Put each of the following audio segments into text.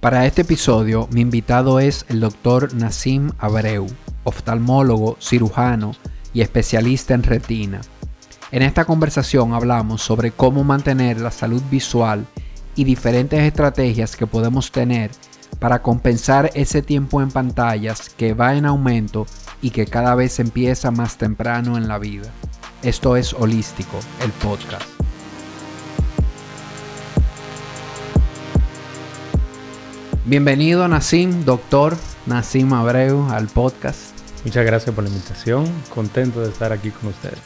Para este episodio, mi invitado es el doctor Nassim Abreu, oftalmólogo, cirujano y especialista en retina. En esta conversación hablamos sobre cómo mantener la salud visual y diferentes estrategias que podemos tener para compensar ese tiempo en pantallas que va en aumento y que cada vez empieza más temprano en la vida. Esto es Holístico, el podcast. Bienvenido Nassim, doctor Nassim Abreu, al podcast. Muchas gracias por la invitación. Contento de estar aquí con ustedes.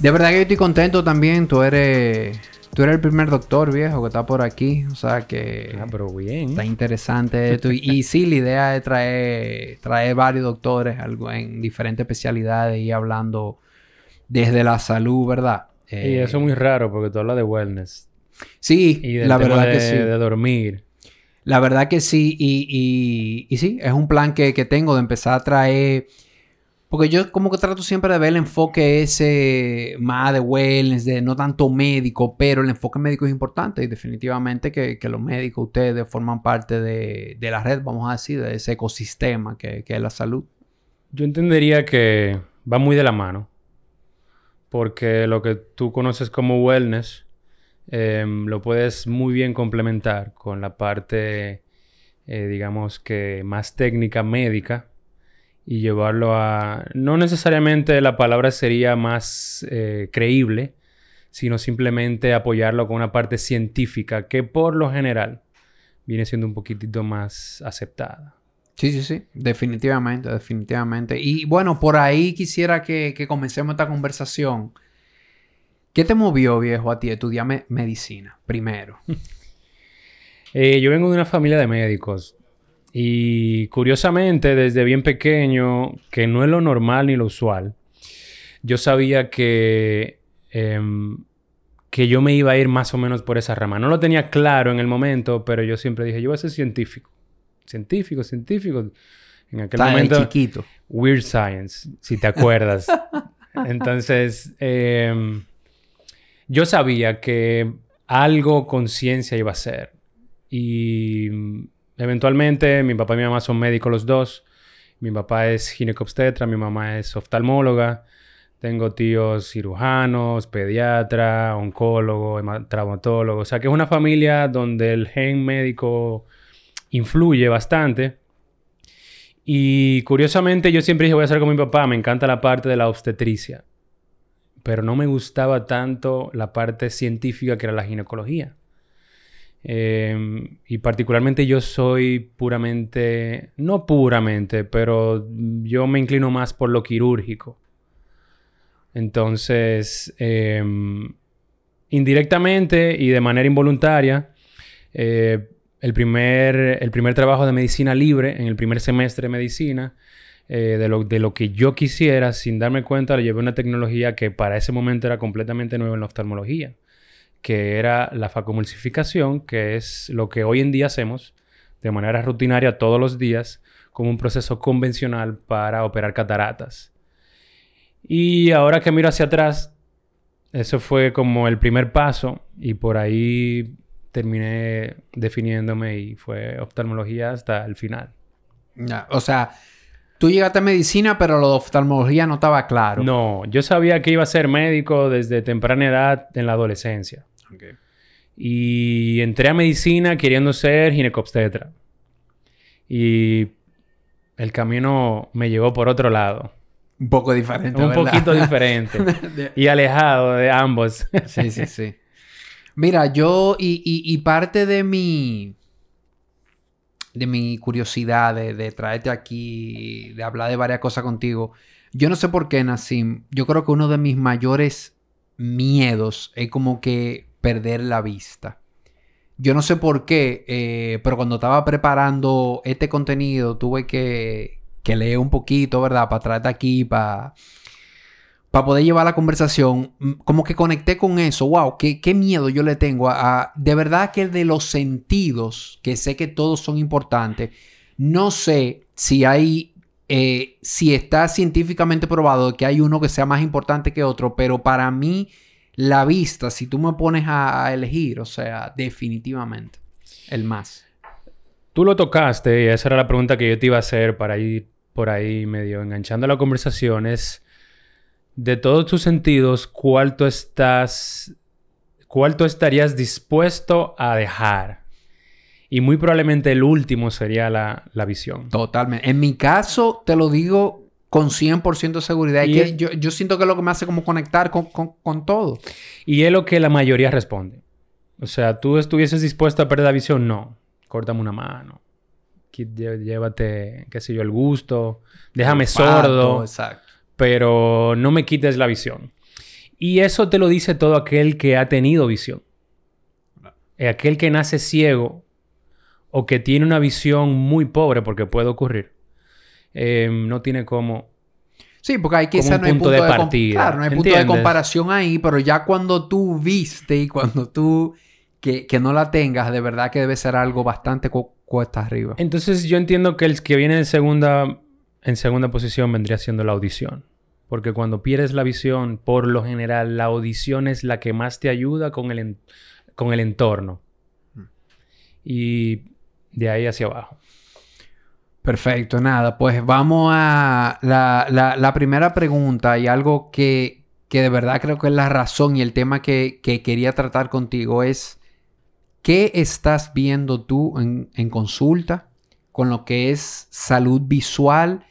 De verdad que yo estoy contento también. Tú eres, tú eres el primer doctor viejo que está por aquí. O sea que... Ah, pero bien. Está interesante esto. Y, y sí, la idea es traer, traer varios doctores algo en diferentes especialidades y hablando desde la salud, ¿verdad? y Eh, eso es muy raro porque tú hablas de wellness. Sí, Y del la tema verdad de, que sí. de dormir. La verdad que sí, y, y, sí, es un plan que, que tengo de empezar a traer, porque yo como que trato siempre de ver el enfoque ese más de wellness, de no tanto médico, pero el enfoque médico es importante y definitivamente que, que los médicos, ustedes forman parte de, de la red, vamos a decir, de ese ecosistema que, que es la salud. Yo entendería que va muy de la mano. Porque lo que tú conoces como wellness em, lo puedes muy bien complementar con la parte, eh, digamos que más técnica médica y llevarlo a... No necesariamente la palabra sería más eh, creíble, sino simplemente apoyarlo con una parte científica que por lo general viene siendo un poquitito más aceptada. Sí, sí, sí, definitivamente, definitivamente. Y bueno, por ahí quisiera que, que comencemos esta conversación. ¿Qué te movió, viejo, a ti estudiar me- medicina primero? Eh, yo vengo de una familia de médicos y curiosamente desde bien pequeño, que no es lo normal ni lo usual, yo sabía que, em, que yo me iba a ir más o menos por esa rama. No lo tenía claro en el momento, pero yo siempre dije, yo voy a ser científico. Científico, científico. En aquel momento... chiquito. Weird Science, si te acuerdas. Entonces, em, yo sabía que algo con ciencia iba a ser. Y mm, eventualmente mi papá y mi mamá son médicos los dos. Mi papá es ginecobstetra, mi mamá es oftalmóloga. Tengo tíos cirujanos, pediatra, oncólogo, traumatólogo. O sea que es una familia donde el gen médico influye bastante. Y curiosamente yo siempre dije voy a hacer como mi papá, me encanta la parte de la obstetricia, pero no me gustaba tanto la parte científica que era la ginecología. Eh, y particularmente yo soy puramente, no puramente, pero yo me inclino más por lo quirúrgico. Entonces, eh, indirectamente y de manera involuntaria, eh, el primer, el primer trabajo de medicina libre en el primer semestre de medicina, eh, de, lo, de lo que yo quisiera, sin darme cuenta, le llevé una tecnología que para ese momento era completamente nueva en la oftalmología, que era la facomulsificación, que es lo que hoy en día hacemos de manera rutinaria todos los días como un proceso convencional para operar cataratas. Y ahora que miro hacia atrás, eso fue como el primer paso y por ahí terminé definiéndome y fue oftalmología hasta el final. O sea, tú llegaste a medicina, pero lo de oftalmología no estaba claro. No, yo sabía que iba a ser médico desde temprana edad en la adolescencia. Ok. Y entré a medicina queriendo ser ginecobstetra. Y el camino me llevó por otro lado. Un poco diferente, Un ¿verdad? poquito diferente. y alejado de ambos. Sí, sí, sí. Mira, yo y, y- y parte de mi de mi curiosidad de, traerte aquí, de hablar de varias cosas contigo, yo no sé por qué, Nassim, yo creo que uno de mis mayores miedos es como que perder la vista. Yo no sé por qué, eh, pero cuando estaba preparando este contenido tuve que, que leer un poquito, ¿verdad? Para traerte aquí, para para poder llevar la conversación, mm, como que conecté con eso. Wow, qué, qué miedo yo le tengo a, De verdad que de los sentidos, que sé que todos son importantes, no sé si hay. eh, si está científicamente probado que hay uno que sea más importante que otro, pero para mí, la vista, si tú me pones a, a elegir, o sea, definitivamente, el más. Tú lo tocaste y esa era la pregunta que yo te iba a hacer para ir por ahí medio enganchando la conversación. Es de todos tus sentidos, ¿cuál tú estás, cuál tú estarías dispuesto a dejar? Y muy probablemente el último sería la, la visión. Totalmente. En mi caso, te lo digo con 100% de seguridad. Y que es- yo, yo siento que es lo que me hace como conectar con, con- con todo. Y es lo que la mayoría responde. O sea, ¿tú estuvieses dispuesto a perder la visión? No. Córtame una mano. Llévate, qué sé yo, el gusto. Déjame Olfato, sordo. Exacto. Pero no me quites la visión. Y eso te lo dice todo aquel que ha tenido visión. Aquel que nace ciego o que tiene una visión muy pobre, porque puede ocurrir, eh, no tiene cómo. Sí, porque hay Como quizás un no hay punto de de, partida, Claro, no hay punto de comparación ahí, pero ya cuando tú viste y cuando tú que, que no la tengas, de verdad que debe ser algo bastante cu- cuesta arriba. Entonces yo entiendo que el que viene en segunda, en segunda posición vendría siendo la audición. Porque cuando pierdes la visión, por lo general, la audición es la que más te ayuda con el, en- con el entorno. Y de ahí hacia abajo. Perfecto, nada, pues vamos a la, la- la primera pregunta y algo que, que de verdad creo que es la razón y el tema que, que quería tratar contigo es ¿qué estás viendo tú en, en consulta con lo que es salud visual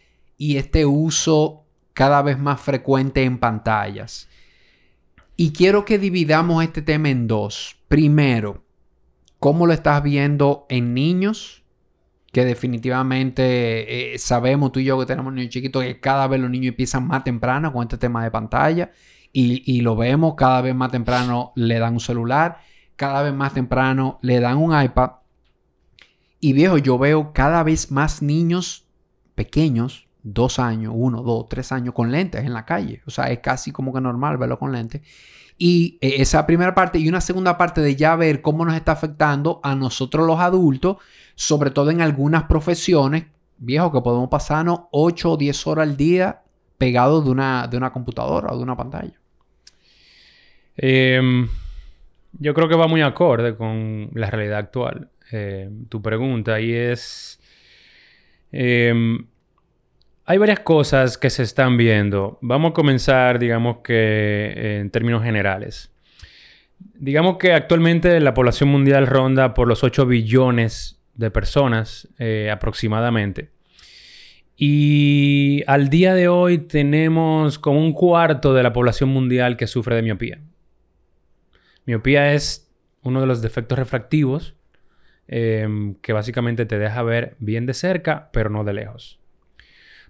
y este uso cada vez más frecuente en pantallas? Y quiero que dividamos este tema en dos. Primero, ¿cómo lo estás viendo en niños? que definitivamente eh, sabemos tú y yo que tenemos niños chiquitos que cada vez los niños empiezan más temprano con este tema de pantalla y, y lo vemos cada vez más temprano le dan un celular, cada vez más temprano le dan un iPad y viejo yo veo cada vez más niños pequeños, dos años, uno, dos, tres años con lentes en la calle, o sea es casi como que normal verlo con lentes y eh, esa primera parte y una segunda parte de ya ver cómo nos está afectando a nosotros los adultos sobre todo en algunas profesiones, viejo, que podemos pasarnos 8 o 10 horas al día pegados de una, de una computadora o de una pantalla. Em, yo creo que va muy acorde con la realidad actual. Eh, tu pregunta y es... em, hay varias cosas que se están viendo. Vamos a comenzar, digamos que eh, en términos generales. Digamos que actualmente la población mundial ronda por los 8 billones de personas eh, aproximadamente. Y al día de hoy tenemos como un cuarto de la población mundial que sufre de miopía. Miopía es uno de los defectos refractivos em, que básicamente te deja ver bien de cerca, pero no de lejos.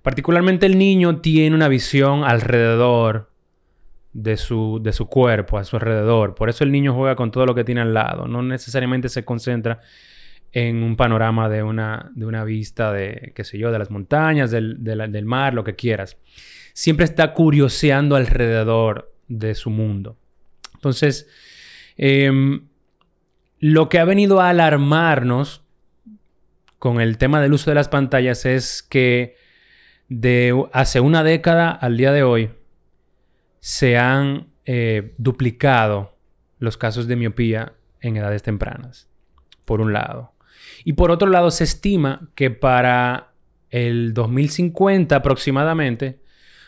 Particularmente el niño tiene una visión alrededor de su, de su cuerpo, a su alrededor. Por eso el niño juega con todo lo que tiene al lado. No necesariamente se concentra en un panorama de una, de una vista de, qué sé yo, de las montañas, del, del mar, lo que quieras. Siempre está curioseando alrededor de su mundo. Entonces, em, lo que ha venido a alarmarnos con el tema del uso de las pantallas es que de hace una década al día de hoy se han eh, duplicado los casos de miopía en edades tempranas, por un lado. Y por otro lado, se estima que para el 2050 aproximadamente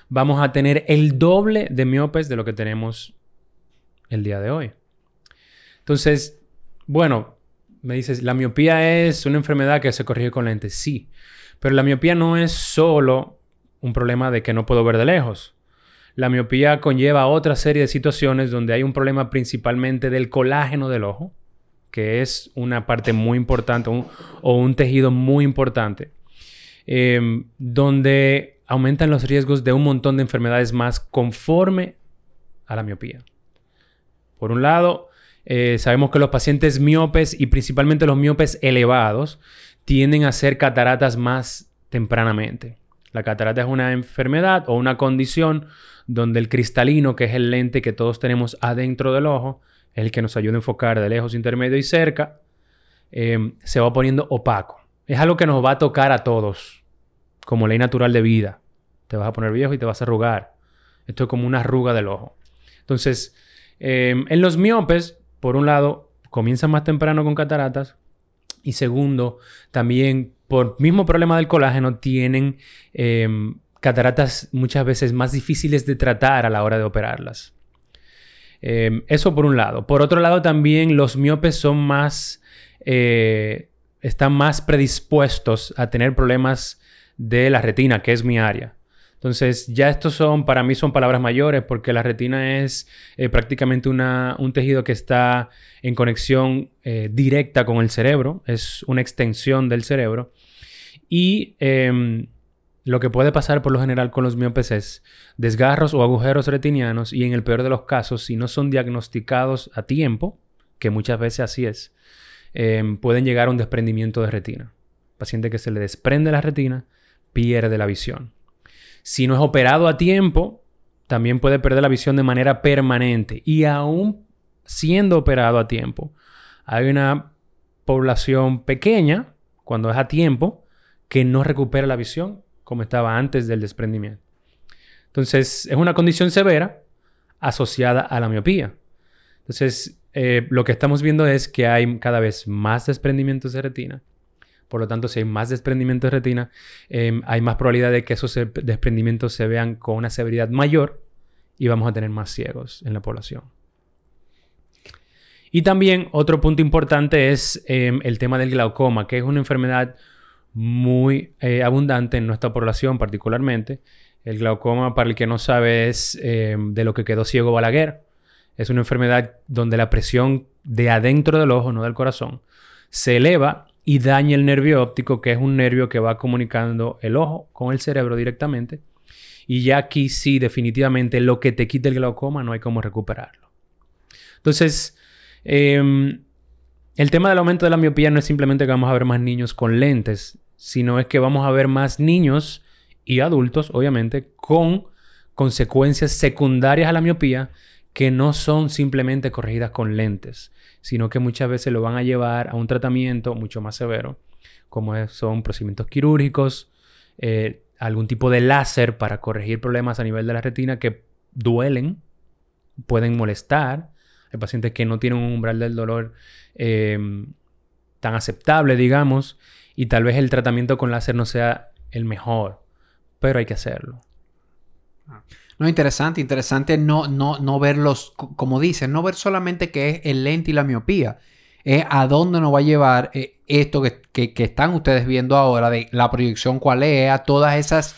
vamos a tener el doble de miopes de lo que tenemos el día de hoy. Entonces, bueno, me dices, la miopía es una enfermedad que se corrige con lentes. Sí, pero la miopía no es solo un problema de que no puedo ver de lejos. La miopía conlleva otra serie de situaciones donde hay un problema principalmente del colágeno del ojo, que es una parte muy importante o un tejido muy importante, eh, donde aumentan los riesgos de un montón de enfermedades más conforme a la miopía. Por un lado, eh, sabemos que los pacientes miopes y principalmente los miopes elevados tienden a hacer cataratas más tempranamente. La catarata es una enfermedad o una condición donde el cristalino, que es el lente que todos tenemos adentro del ojo, el que nos ayuda a enfocar de lejos, intermedio y cerca, eh, se va poniendo opaco. Es algo que nos va a tocar a todos, como ley natural de vida. Te vas a poner viejo y te vas a arrugar. Esto es como una arruga del ojo. Entonces, eh, en los miopes, por un lado, comienzan más temprano con cataratas Y segundo, también por mismo problema del colágeno tienen em, cataratas muchas veces más difíciles de tratar a la hora de operarlas. Em, eso por un lado. Por otro lado, también los miopes son más, eh, están más predispuestos a tener problemas de la retina, que es mi área. Entonces, ya estos son, para mí son palabras mayores porque la retina es eh, prácticamente un tejido que está en conexión eh, directa con el cerebro, es una extensión del cerebro. Y em, lo que puede pasar por lo general con los miopes es desgarros o agujeros retinianos y en el peor de los casos, si no son diagnosticados a tiempo, que muchas veces así es, em, pueden llegar a un desprendimiento de retina. Paciente que se le desprende la retina pierde la visión. Si no es operado a tiempo, también puede perder la visión de manera permanente. Y aún siendo operado a tiempo, hay una población pequeña, cuando es a tiempo, que no recupera la visión como estaba antes del desprendimiento. Entonces, es una condición severa asociada a la miopía. Entonces, eh, lo que estamos viendo es que hay cada vez más desprendimientos de retina por lo tanto, si hay más desprendimiento de retina, em, hay más probabilidad de que esos desprendimientos se vean con una severidad mayor y vamos a tener más ciegos en la población. Y también otro punto importante es em, el tema del glaucoma, que es una enfermedad muy eh, abundante en nuestra población particularmente. El glaucoma, para el que no sabe, es em, de lo que quedó ciego Balaguer. Es una enfermedad donde la presión de adentro del ojo, no del corazón, se eleva y daña el nervio óptico, que es un nervio que va comunicando el ojo con el cerebro directamente. Y ya aquí sí, definitivamente, lo que te quita el glaucoma no hay cómo recuperarlo. Entonces, em, el tema del aumento de la miopía no es simplemente que vamos a ver más niños con lentes, sino es que vamos a ver más niños y adultos, obviamente, con consecuencias secundarias a la miopía que no son simplemente corregidas con lentes, sino que muchas veces lo van a llevar a un tratamiento mucho más severo, como son procedimientos quirúrgicos, eh, algún tipo de láser para corregir problemas a nivel de la retina que duelen, pueden molestar. Hay pacientes que no tienen un umbral del dolor eh, tan aceptable, digamos, y tal vez el tratamiento con láser no sea el mejor, pero hay que hacerlo. Ah. No, interesante, interesante no, no, no verlos, como dicen, no ver solamente que es el lente y la miopía, es a dónde nos va a llevar eh, esto que, están ustedes viendo ahora, de la proyección cuál es, a todas esas,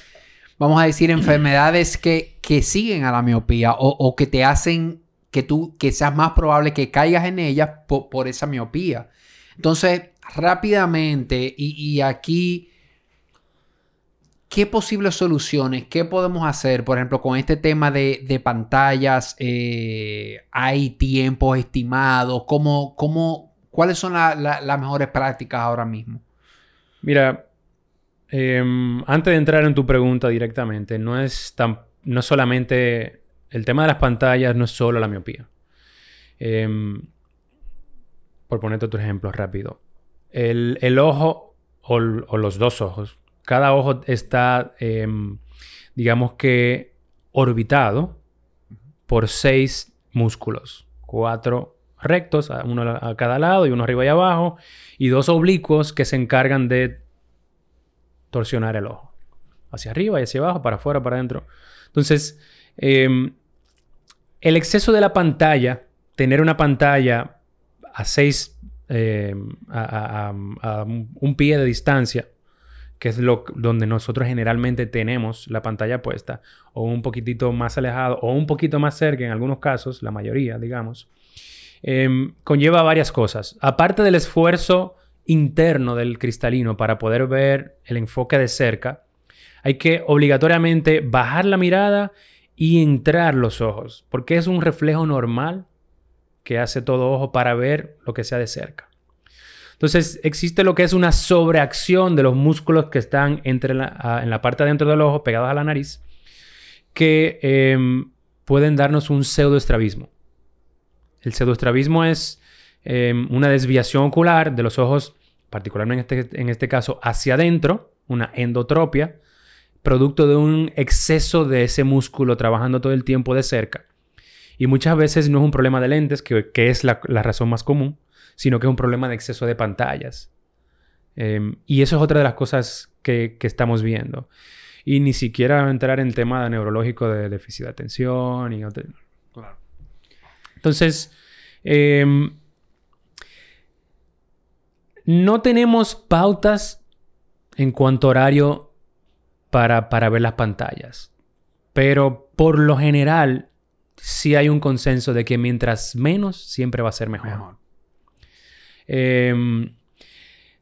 vamos a decir, enfermedades que, que siguen a la miopía o, que te hacen que tú, que seas más probable que caigas en ellas por, esa miopía. Entonces, rápidamente, y, y aquí ¿Qué posibles soluciones? ¿Qué podemos hacer? Por ejemplo, con este tema de, pantallas, eh, ¿hay tiempos estimados? ¿Cómo, cómo, ¿Cuáles son las mejores prácticas ahora mismo? Mira, em, antes de entrar en tu pregunta directamente, no es tan, no solamente el tema de las pantallas, no es solo la miopía. Em, por ponerte otro ejemplo rápido. El, ojo o los dos ojos cada ojo está, em, digamos que, orbitado por seis músculos. Cuatro rectos, uno a cada lado y uno arriba y abajo, y dos oblicuos que se encargan de torsionar el ojo. Hacia arriba y hacia abajo, para afuera, para adentro. Entonces, em, el exceso de la pantalla, tener una pantalla a seis, em, a, un pie de distancia, que es lo donde nosotros generalmente tenemos la pantalla puesta, o un poquitito más alejado, o un poquito más cerca en algunos casos, la mayoría, digamos, em, conlleva varias cosas. Aparte del esfuerzo interno del cristalino para poder ver el enfoque de cerca, hay que obligatoriamente bajar la mirada y entrar los ojos, porque es un reflejo normal que hace todo ojo para ver lo que sea de cerca. Entonces, existe lo que es una sobreacción de los músculos que están en la parte de adentro del ojo, pegados a la nariz, que em, pueden darnos un pseudoestrabismo. El pseudoestrabismo es em, una desviación ocular de los ojos, particularmente este, en este caso hacia adentro, una endotropia, producto de un exceso de ese músculo trabajando todo el tiempo de cerca. Y muchas veces no es un problema de lentes, que, es la razón más común, sino que es un problema de exceso de pantallas. Em, y eso es otra de las cosas que, estamos viendo. Y ni siquiera entrar en tema neurológico de déficit de atención y Claro. Entonces, em, no tenemos pautas en cuanto a horario para, para ver las pantallas. Pero por lo general, sí hay un consenso de que mientras menos, siempre va a ser mejor. Em,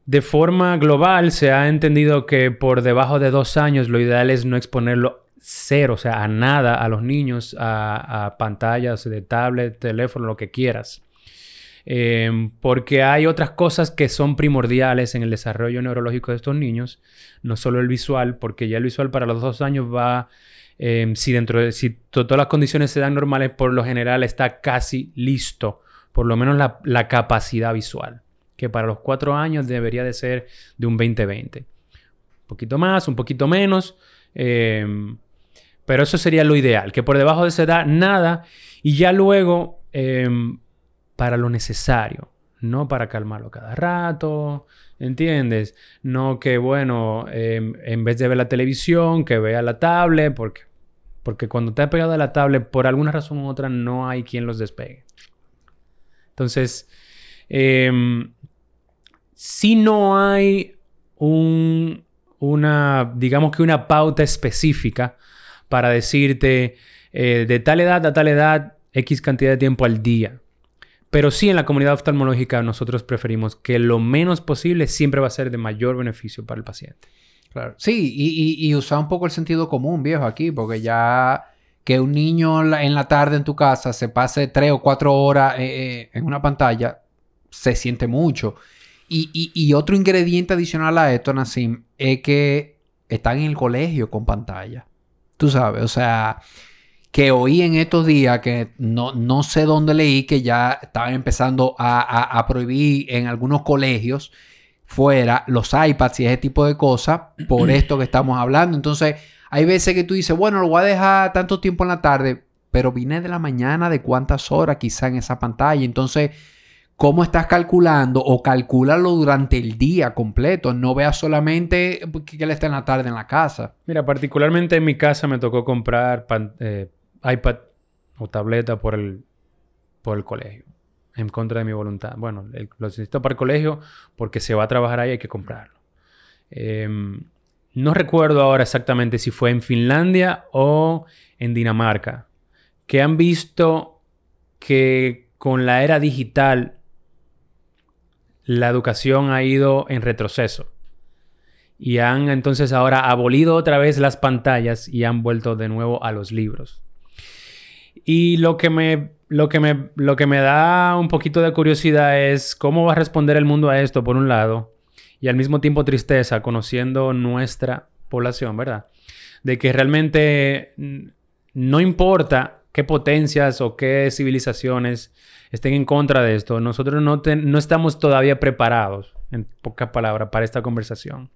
de forma global, se ha entendido que por debajo de dos años lo ideal es no exponerlo cero, o sea, a nada a los niños, a, pantallas de tablet, teléfono, lo que quieras. Em, porque hay otras cosas que son primordiales en el desarrollo neurológico de estos niños, no solo el visual, porque ya el visual para los dos años va Em, si dentro de, si todas las condiciones se dan normales, por lo general está casi listo, por lo menos la, capacidad visual, que para los cuatro años debería de ser de un 20-20. Un poquito más, un poquito menos, em, pero eso sería lo ideal, que por debajo de esa edad nada y ya luego em, para lo necesario, no para calmarlo cada rato, ¿entiendes? No que, bueno, en vez de ver la televisión, que vea la tablet, porque porque cuando te ha pegado a la tablet, por alguna razón u otra, no hay quien los despegue. Entonces, em, si no hay un, una, digamos que una pauta específica para decirte eh, de tal edad a tal edad, X cantidad de tiempo al día. Pero sí, en la comunidad oftalmológica nosotros preferimos que lo menos posible siempre va a ser de mayor beneficio para el paciente. Sí, y, usar un poco el sentido común, viejo, aquí, porque ya que un niño en la tarde en tu casa se pase tres o cuatro horas eh, eh, en una pantalla, se siente mucho. Y, otro ingrediente adicional a esto, Nassim, es que están en el colegio con pantalla. Tú sabes, o sea, que oí en estos días que no, no sé dónde leí que ya estaban empezando a prohibir en algunos colegios fuera los iPads y ese tipo de cosas por esto que estamos hablando. Entonces, hay veces que tú dices, bueno, lo voy a dejar tanto tiempo en la tarde, pero vine de la mañana de cuántas horas quizá en esa pantalla. Entonces, ¿cómo estás calculando? O calcúlalo durante el día completo. No veas solamente que él está en la tarde en la casa. Mira, particularmente en mi casa me tocó comprar eh, iPad o tableta por el, por el colegio en contra de mi voluntad. Bueno, lo necesito para el colegio porque se va a trabajar ahí, hay que comprarlo. Em, no recuerdo ahora exactamente si fue en Finlandia o en Dinamarca, que han visto que con la era digital la educación ha ido en retroceso. Y han entonces ahora abolido otra vez las pantallas y han vuelto de nuevo a los libros. Y lo que me lo que, me, lo que me da un poquito de curiosidad es cómo va a responder el mundo a esto, por un lado, y al mismo tiempo tristeza, conociendo nuestra población, ¿verdad? De que realmente no importa qué potencias o qué civilizaciones estén en contra de esto, nosotros no, no estamos todavía preparados, en pocas palabras, para esta conversación.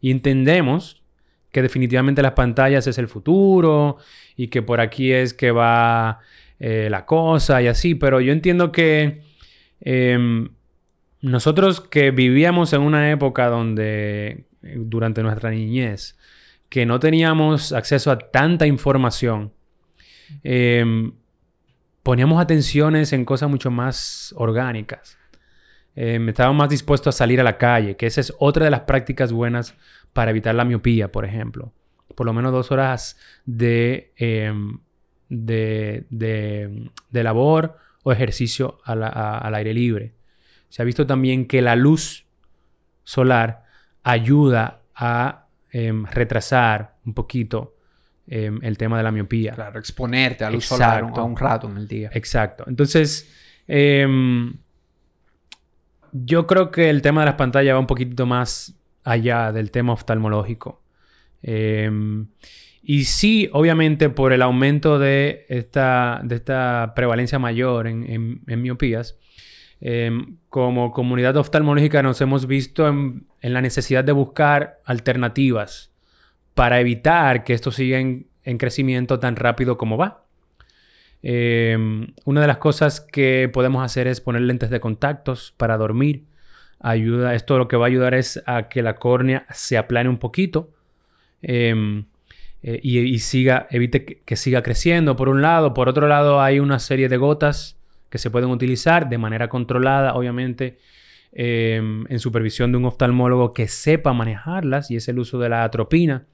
Y entendemos que definitivamente las pantallas es el futuro y que por aquí es que va eh, la cosa y así, pero yo entiendo que em, nosotros que vivíamos en una época donde, eh, durante nuestra niñez, que no teníamos acceso a tanta información, em, poníamos atenciones en cosas mucho más orgánicas. Em, estábamos más dispuestos a salir a la calle, que esa es otra de las prácticas buenas para evitar la miopía, por ejemplo. Por lo menos dos horas de de, de, labor o ejercicio al aire libre. Se ha visto también que la luz solar ayuda a em, retrasar un poquito em, el tema de la miopía. Claro, exponerte a luz solar un, un rato en el día. Exacto. Entonces, em, yo creo que el tema de las pantallas va un poquito más allá del tema oftalmológico. Y sí, obviamente, por el aumento de esta, de esta prevalencia mayor en, miopías, em, como comunidad oftalmológica nos hemos visto en, la necesidad de buscar alternativas para evitar que esto siga en, crecimiento tan rápido como va. Em, una de las cosas que podemos hacer es poner lentes de contactos para dormir Ayuda, esto lo que va a ayudar es a que la córnea se aplane un poquito em, eh, y, evite que, siga creciendo por un lado. Por otro lado, hay una serie de gotas que se pueden utilizar de manera controlada, obviamente, em, en supervisión de un oftalmólogo que sepa manejarlas y es el uso de la atropina.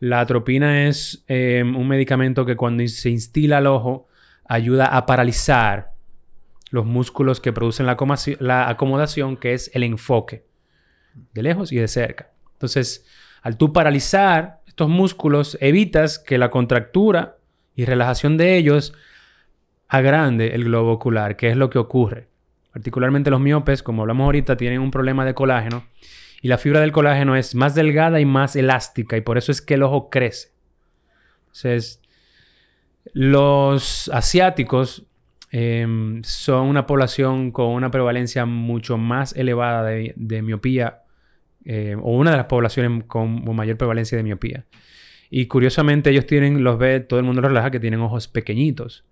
La atropina es em, un medicamento que cuando se instila al ojo ayuda a paralizar los músculos que producen la, la acomodación, que es el enfoque, de lejos y de cerca. Entonces, al tú paralizar estos músculos, evitas que la contractura y relajación de ellos agrande el globo ocular, que es lo que ocurre. Particularmente los miopes, como hablamos ahorita, tienen un problema de colágeno y la fibra del colágeno es más delgada y más elástica y por eso es que el ojo crece. Entonces, los asiáticos em, son una población con una prevalencia mucho más elevada de, miopía eh, o una de las poblaciones con, mayor prevalencia de miopía. Y curiosamente ellos tienen, los ve, todo el mundo los relaja que tienen ojos pequeñitos,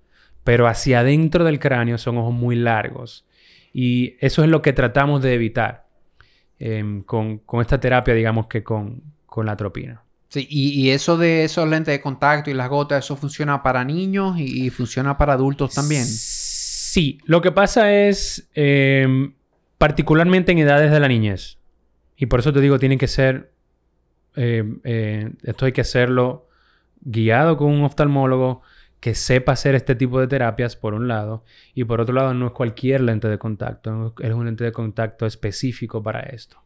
pero hacia adentro del cráneo son ojos muy largos. Y eso es lo que tratamos de evitar. Em, con, esta terapia, digamos que con, la atropina. Sí, y, eso de esos lentes de contacto y las gotas, ¿eso funciona para niños y, funciona para adultos también? Sí, lo que pasa es em, particularmente en edades de la niñez. Y por eso te digo, tiene que ser, em, eh, esto hay que hacerlo guiado con un oftalmólogo que sepa hacer este tipo de terapias, por un lado, y por otro lado, no es cualquier lente de contacto, es un lente de contacto específico para esto.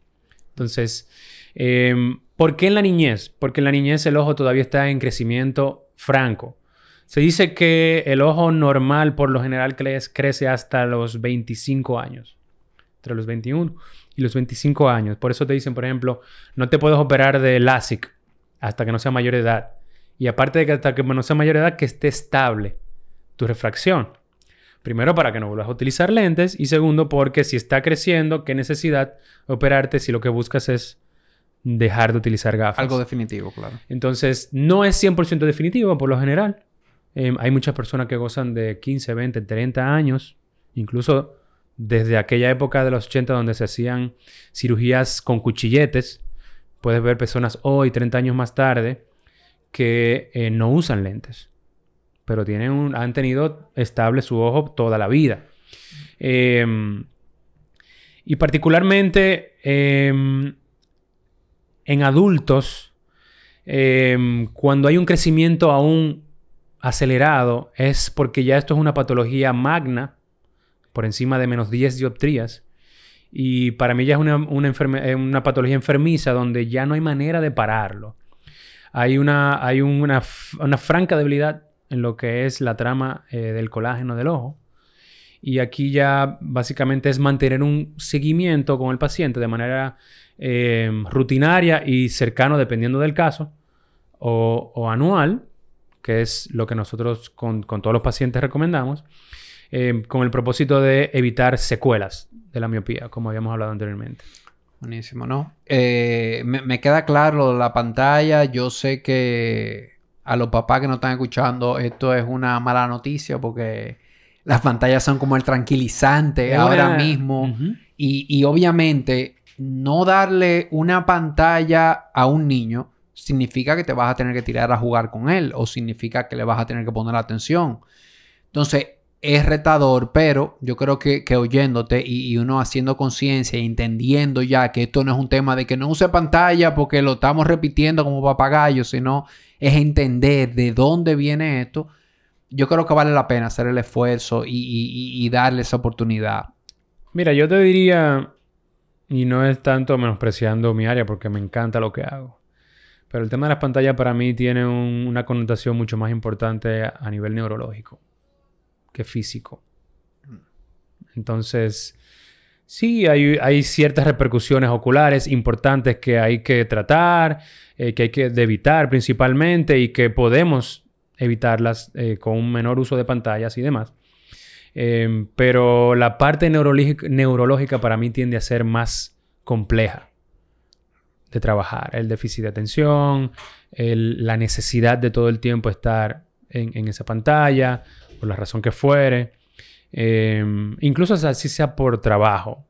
Entonces, em, ¿por qué en la niñez? Porque en la niñez el ojo todavía está en crecimiento franco. Se dice que el ojo normal por lo general crece hasta los 25 años, entre los 21 y los 25 años. Por eso te dicen, por ejemplo, no te puedes operar de LASIK hasta que no sea mayor edad. Y aparte de que hasta que no sea mayor edad, que esté estable tu refracción. Primero, para que no vuelvas a utilizar lentes. Y segundo, porque si está creciendo, ¿qué necesidad operarte si lo que buscas es dejar de utilizar gafas? Algo definitivo, claro. Entonces, no es 100% definitivo por lo general. Em, hay muchas personas que gozan de 15, 20, 30 años. Incluso desde aquella época de los 80 donde se hacían cirugías con cuchilletes. Puedes ver personas hoy, 30 años más tarde, que eh, no usan lentes, pero tienen un, han tenido estable su ojo toda la vida. Em, y particularmente em, en adultos, em, cuando hay un crecimiento aún acelerado, es porque ya esto es una patología magna, por encima de menos 10 dioptrías. Y para mí ya es una, una patología enfermiza donde ya no hay manera de pararlo hay una, hay una, franca debilidad en lo que es la trama eh, del colágeno del ojo. Y aquí ya básicamente es mantener un seguimiento con el paciente de manera em, rutinaria y cercano dependiendo del caso, o, anual, que es lo que nosotros con, todos los pacientes recomendamos, em, con el propósito de evitar secuelas de la miopía, como habíamos hablado anteriormente. Buenísimo, ¿no? Eh, me, queda claro la pantalla. Yo sé que a los papás que nos están escuchando, esto es una mala noticia porque las pantallas son como el tranquilizante ahora mismo. y, y obviamente, no darle una pantalla a un niño significa que te vas a tener que tirar a jugar con él o significa que le vas a tener que poner atención. Entonces, es retador, pero yo creo que, oyéndote y, uno haciendo conciencia e entendiendo ya que esto no es un tema de que no use pantalla porque lo estamos repitiendo como papagayo, sino es entender de dónde viene esto, yo creo que vale la pena hacer el esfuerzo y, darle esa oportunidad. Mira, yo te diría, y no es tanto menospreciando mi área porque me encanta lo que hago, pero el tema de las pantallas para mí tiene una connotación mucho más importante a nivel neurológico que físico. Entonces, sí, hay, ciertas repercusiones oculares importantes que hay que tratar, eh, que hay que evitar principalmente y que podemos evitarlas eh, con un menor uso de pantallas y demás. Em, pero la parte neurológica, para mí tiende a ser más compleja de trabajar. El déficit de atención, la necesidad de todo el tiempo estar en, en esa pantalla, por la razón que fuere, em, incluso así sea por trabajo.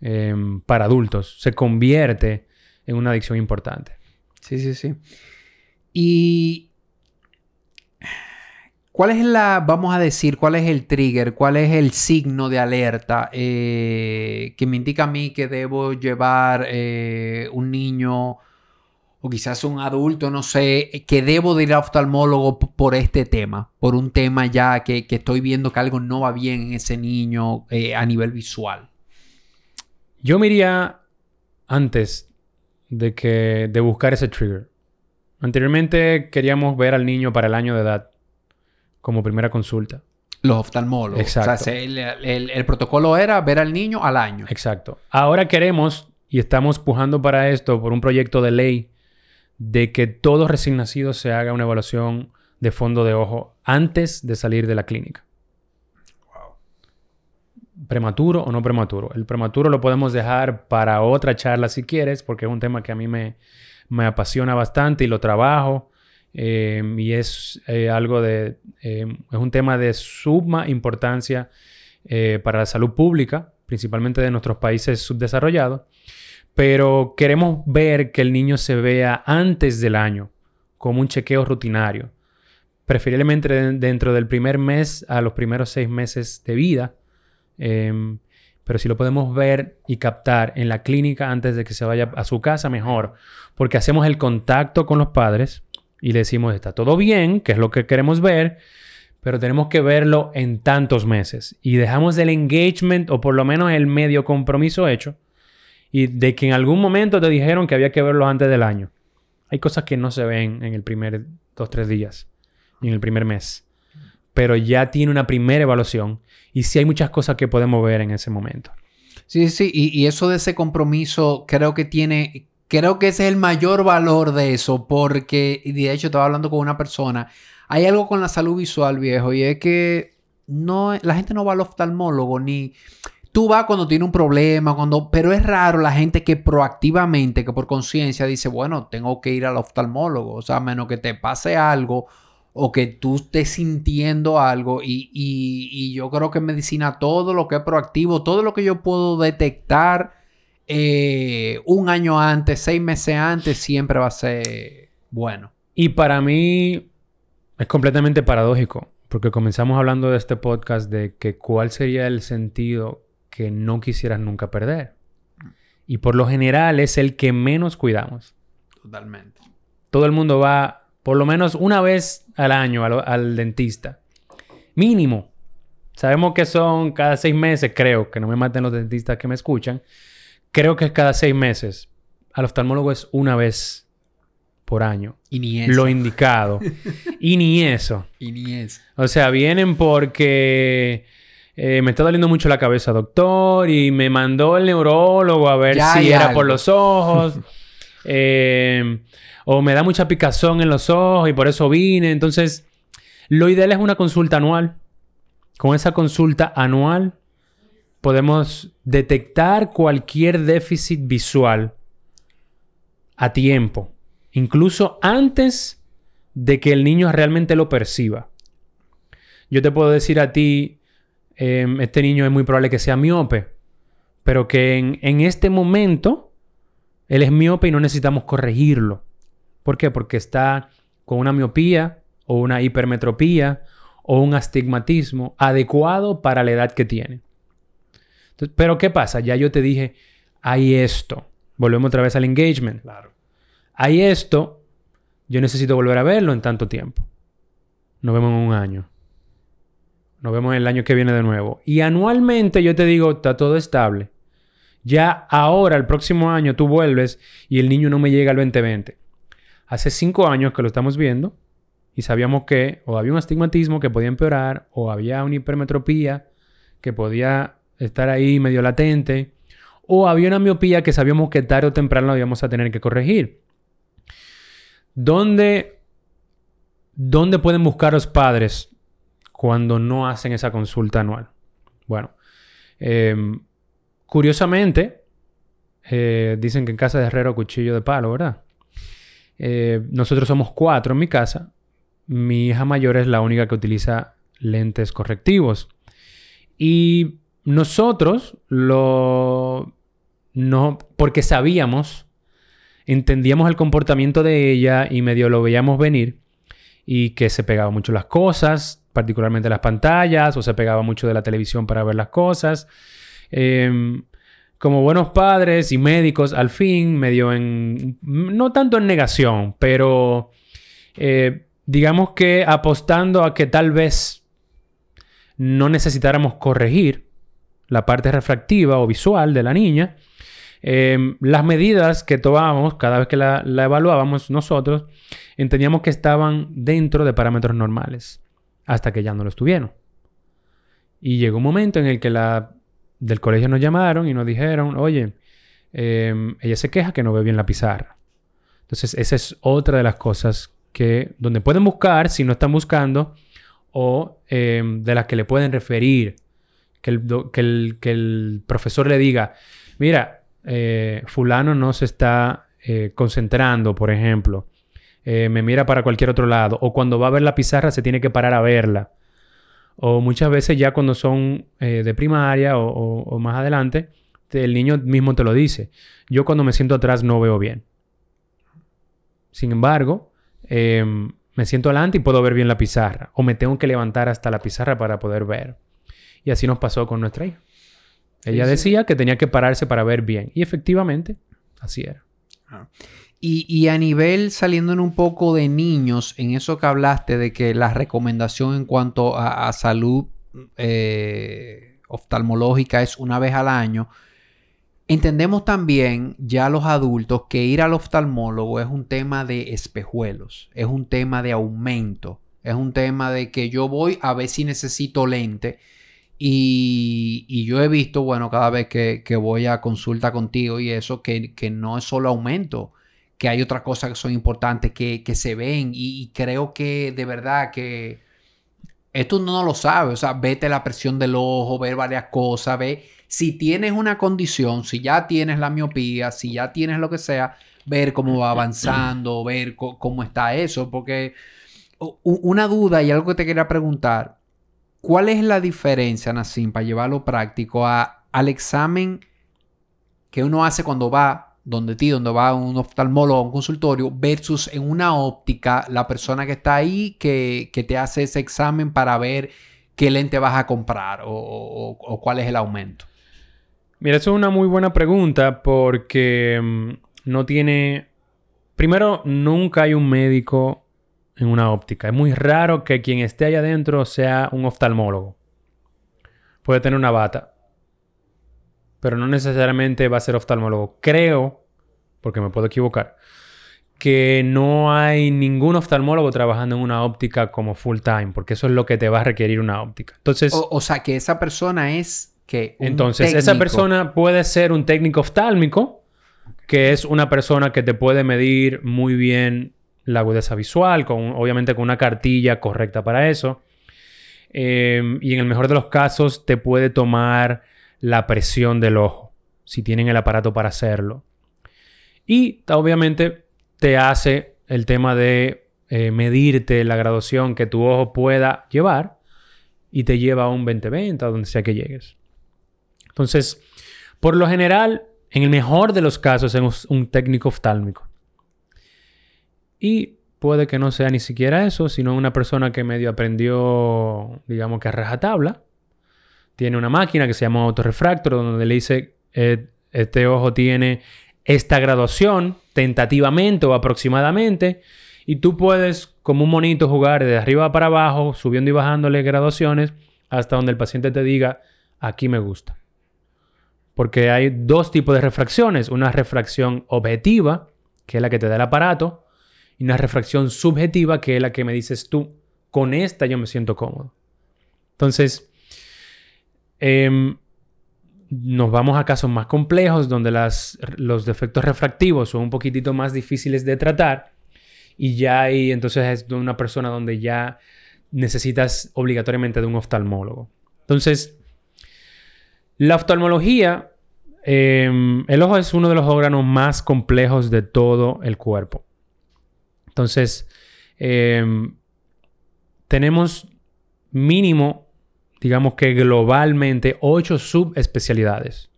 em, para adultos. Se convierte en una adicción importante. Sí, sí, sí. Y ¿Cuál es la, vamos a decir, cuál es el trigger, cuál es el signo de alerta eh, que me indica a mí que debo llevar eh, un niño o quizás un adulto, no sé, que debo de ir a oftalmólogo por este tema, por un tema ya que, estoy viendo que algo no va bien en ese niño eh, a nivel visual? Yo me iría antes de, que, de buscar ese trigger. Anteriormente queríamos ver al niño para el año de edad como primera consulta. Los oftalmólogos. Exacto. O sea, el, protocolo era ver al niño al año. Exacto. Ahora queremos, y estamos pujando para esto, por un proyecto de ley, de que todo recién nacido se haga una evaluación de fondo de ojo antes de salir de la clínica. Wow. ¿Prematuro o no prematuro? El prematuro lo podemos dejar para otra charla si quieres, porque es un tema que a mí me, me apasiona bastante y lo trabajo. Em, y es eh, algo de, em, es un tema de suma importancia eh, para la salud pública, principalmente de nuestros países subdesarrollados, pero queremos ver que el niño se vea antes del año, como un chequeo rutinario, preferiblemente dentro del primer mes a los primeros seis meses de vida. Em, pero si lo podemos ver y captar en la clínica antes de que se vaya a su casa, mejor, porque hacemos el contacto con los padres, y le decimos, está todo bien, que es lo que queremos ver, pero tenemos que verlo en tantos meses. Y dejamos el engagement o por lo menos el medio compromiso hecho y de que en algún momento te dijeron que había que verlo antes del año. Hay cosas que no se ven en el primer dos, tres días, ni en el primer mes. Pero ya tiene una primera evaluación y sí hay muchas cosas que podemos ver en ese momento. Sí, sí, y, y eso de ese compromiso creo que tiene, Creo que ese es el mayor valor de eso, porque, y de hecho estaba hablando con una persona, hay algo con la salud visual, viejo, y es que no, la gente no va al oftalmólogo, ni tú vas cuando tiene un problema, cuando, pero es raro la gente que proactivamente, que por conciencia dice, bueno, tengo que ir al oftalmólogo, o sea, a menos que te pase algo o que tú estés sintiendo algo y, y yo creo que en medicina todo lo que es proactivo, todo lo que yo puedo detectar eh, un año antes, seis meses antes, siempre va a ser bueno. Y para mí es completamente paradójico, porque comenzamos hablando de este podcast de que cuál sería el sentido que no quisieras nunca perder. Y por lo general es el que menos cuidamos. Totalmente. Todo el mundo va por lo menos una vez al año al, al dentista. Mínimo. Sabemos que son cada seis meses, creo, que no me maten los dentistas que me escuchan creo que es cada seis meses. Al oftalmólogo es una vez por año. Y ni eso. Lo indicado. y ni eso. Y ni eso. O sea, vienen porque eh, me está doliendo mucho la cabeza, doctor, y me mandó el neurólogo a ver si era por los ojos. Eh, o me da mucha picazón en los ojos y por eso vine. Entonces, lo ideal es una consulta anual. Con esa consulta anual podemos detectar cualquier déficit visual a tiempo, incluso antes de que el niño realmente lo perciba. Yo te puedo decir a ti, em, este niño es muy probable que sea miope, pero que en, en este momento él es miope y no necesitamos corregirlo. ¿Por qué? Porque está con una miopía o una hipermetropía o un astigmatismo adecuado para la edad que tiene. Pero ¿qué pasa? Ya yo te dije, hay esto. Volvemos otra vez al engagement. Claro. Hay esto. Yo necesito volver a verlo en tanto tiempo. Nos vemos en un año. Nos vemos el año que viene de nuevo. Y anualmente yo te digo, está todo estable. Ya ahora, el próximo año, tú vuelves y el niño no me llega al 2020. Hace cinco años que lo estamos viendo y sabíamos que o había un astigmatismo que podía empeorar o había una hipermetropía que podía estar ahí medio latente, o había una miopía que sabíamos que tarde o temprano íbamos a tener que corregir. ¿Dónde, ¿Dónde pueden buscar los padres cuando no hacen esa consulta anual? Bueno, em, curiosamente, eh, dicen que en casa de herrero cuchillo de palo, ¿verdad? Eh, nosotros somos cuatro en mi casa. Mi hija mayor es la única que utiliza lentes correctivos. Y nosotros lo no, porque sabíamos, entendíamos el comportamiento de ella y medio lo veíamos venir y que se pegaba mucho las cosas, particularmente las pantallas, o se pegaba mucho de la televisión para ver las cosas. Em, como buenos padres y médicos, al fin, medio en, no tanto en negación, pero eh, digamos que apostando a que tal vez no necesitáramos corregir la parte refractiva o visual de la niña, em, las medidas que tomábamos cada vez que la, evaluábamos nosotros, entendíamos que estaban dentro de parámetros normales, hasta que ya no lo estuvieron. Y llegó un momento en el que la del colegio nos llamaron y nos dijeron, oye, em, ella se queja que no ve bien la pizarra. Entonces, esa es otra de las cosas que, donde pueden buscar si no están buscando, o em, de las que le pueden referir. Que el, que el, profesor le diga, mira, eh, fulano no se está eh, concentrando, por ejemplo. Eh, me mira para cualquier otro lado. O cuando va a ver la pizarra se tiene que parar a verla. O muchas veces ya cuando son de primaria o, más adelante, el niño mismo te lo dice. Yo cuando me siento atrás no veo bien. Sin embargo, em, me siento adelante y puedo ver bien la pizarra. O me tengo que levantar hasta la pizarra para poder ver. Y así nos pasó con nuestra hija. Ella decía que tenía que pararse para ver bien. Y efectivamente, así era. Ah. Y, a nivel, saliendo en un poco de niños, en eso que hablaste de que la recomendación en cuanto a, salud eh, oftalmológica es una vez al año, Entendemos también ya los adultos que ir al oftalmólogo es un tema de espejuelos, es un tema de aumento, es un tema de que yo voy a ver si necesito lente y, yo he visto, bueno, cada vez que, voy a consulta contigo y eso, que, no es solo aumento, que hay otras cosas que son importantes que, se ven y, creo que de verdad que esto no lo sabe, o sea, vete la presión del ojo, ver varias cosas, ve si tienes una condición, si ya tienes la miopía, si ya tienes lo que sea, ver cómo va avanzando, ver cómo está eso, porque una duda y algo que te quería preguntar, ¿cuál es la diferencia, Nassim, para llevarlo práctico al examen que uno hace cuando va donde ti, donde va un oftalmólogo, a un consultorio, versus en una óptica la persona que está ahí que, que te hace ese examen para ver qué lente vas a comprar o cuál es el aumento? Mira, eso es una muy buena pregunta porque mm, no tiene... Primero, nunca hay un médico en una óptica. Es muy raro que quien esté allá adentro sea un oftalmólogo. Puede tener una bata. Pero no necesariamente va a ser oftalmólogo. Creo, porque me puedo equivocar, que no hay ningún oftalmólogo trabajando en una óptica como full time, porque eso es lo que te va a requerir una óptica. Entonces... o sea, que esa persona es entonces, esa persona puede ser un técnico oftálmico, que es una persona que te puede medir muy bien la agudeza visual, con, obviamente con una cartilla correcta para eso. Em, y en el mejor de los casos te puede tomar la presión del ojo, si tienen el aparato para hacerlo. Y obviamente te hace el tema de eh, medirte la graduación que tu ojo pueda llevar y te lleva a un 20-20, a donde sea que llegues. Entonces, por lo general, en el mejor de los casos, es un técnico oftálmico. Y puede que no sea ni siquiera eso, sino una persona que medio aprendió, digamos que a rajatabla. Tiene una máquina que se llama autorrefractor, donde le dice, eh, este ojo tiene esta graduación, tentativamente o aproximadamente, y tú puedes, como un monito, jugar de arriba para abajo, subiendo y bajándole graduaciones, hasta donde el paciente te diga, aquí me gusta. Porque hay dos tipos de refracciones. Una refracción objetiva, que es la que te da el aparato, y una refracción subjetiva, que es la que me dices tú, con esta yo me siento cómodo. Entonces, em, nos vamos a casos más complejos donde los defectos refractivos son un poquitito más difíciles de tratar y ya hay entonces es una persona donde ya necesitas obligatoriamente de un oftalmólogo. Entonces, la oftalmología, em, el ojo es uno de los órganos más complejos de todo el cuerpo. Entonces, em, tenemos mínimo, digamos que globalmente, ocho subespecialidades.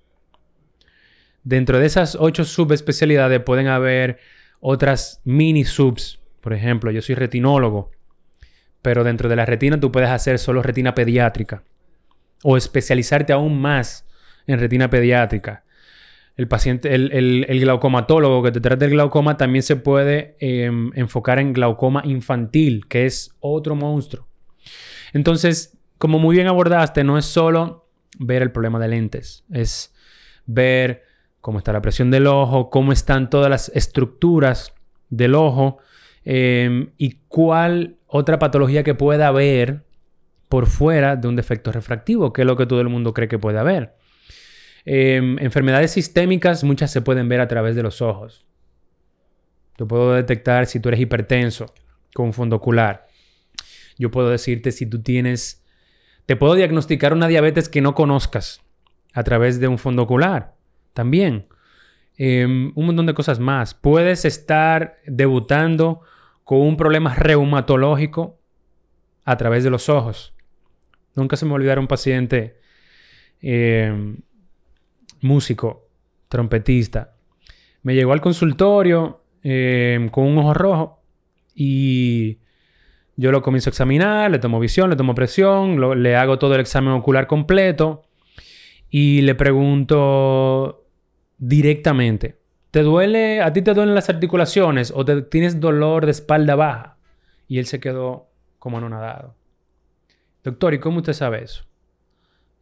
Dentro de esas ocho subespecialidades pueden haber otras mini subs. Por ejemplo, yo soy retinólogo, pero dentro de la retina tú puedes hacer solo retina pediátrica o especializarte aún más en retina pediátrica. El paciente, el, glaucomatólogo que te trata del glaucoma también se puede em, enfocar en glaucoma infantil, que es otro monstruo. Entonces, como muy bien abordaste, no es solo ver el problema de lentes, es ver cómo está la presión del ojo, cómo están todas las estructuras del ojo em, y cuál otra patología que pueda haber por fuera de un defecto refractivo, que es lo que todo el mundo cree que puede haber. Em, enfermedades sistémicas, muchas se pueden ver a través de los ojos. Yo puedo detectar si tú eres hipertenso con un fondo ocular. Yo puedo decirte si tú tienes... Te puedo diagnosticar una diabetes que no conozcas a través de un fondo ocular. También. Em, un montón de cosas más. Puedes estar debutando con un problema reumatológico a través de los ojos. Nunca se me olvidará un paciente em, músico, trompetista. Me llegó al consultorio em, con un ojo rojo y yo lo comienzo a examinar, le tomo visión, le tomo presión, le hago todo el examen ocular completo y le pregunto directamente, ¿te duele, a ti te duelen las articulaciones o te, tienes dolor de espalda baja? Y él se quedó como anonadado. Doctor, ¿y cómo usted sabe eso?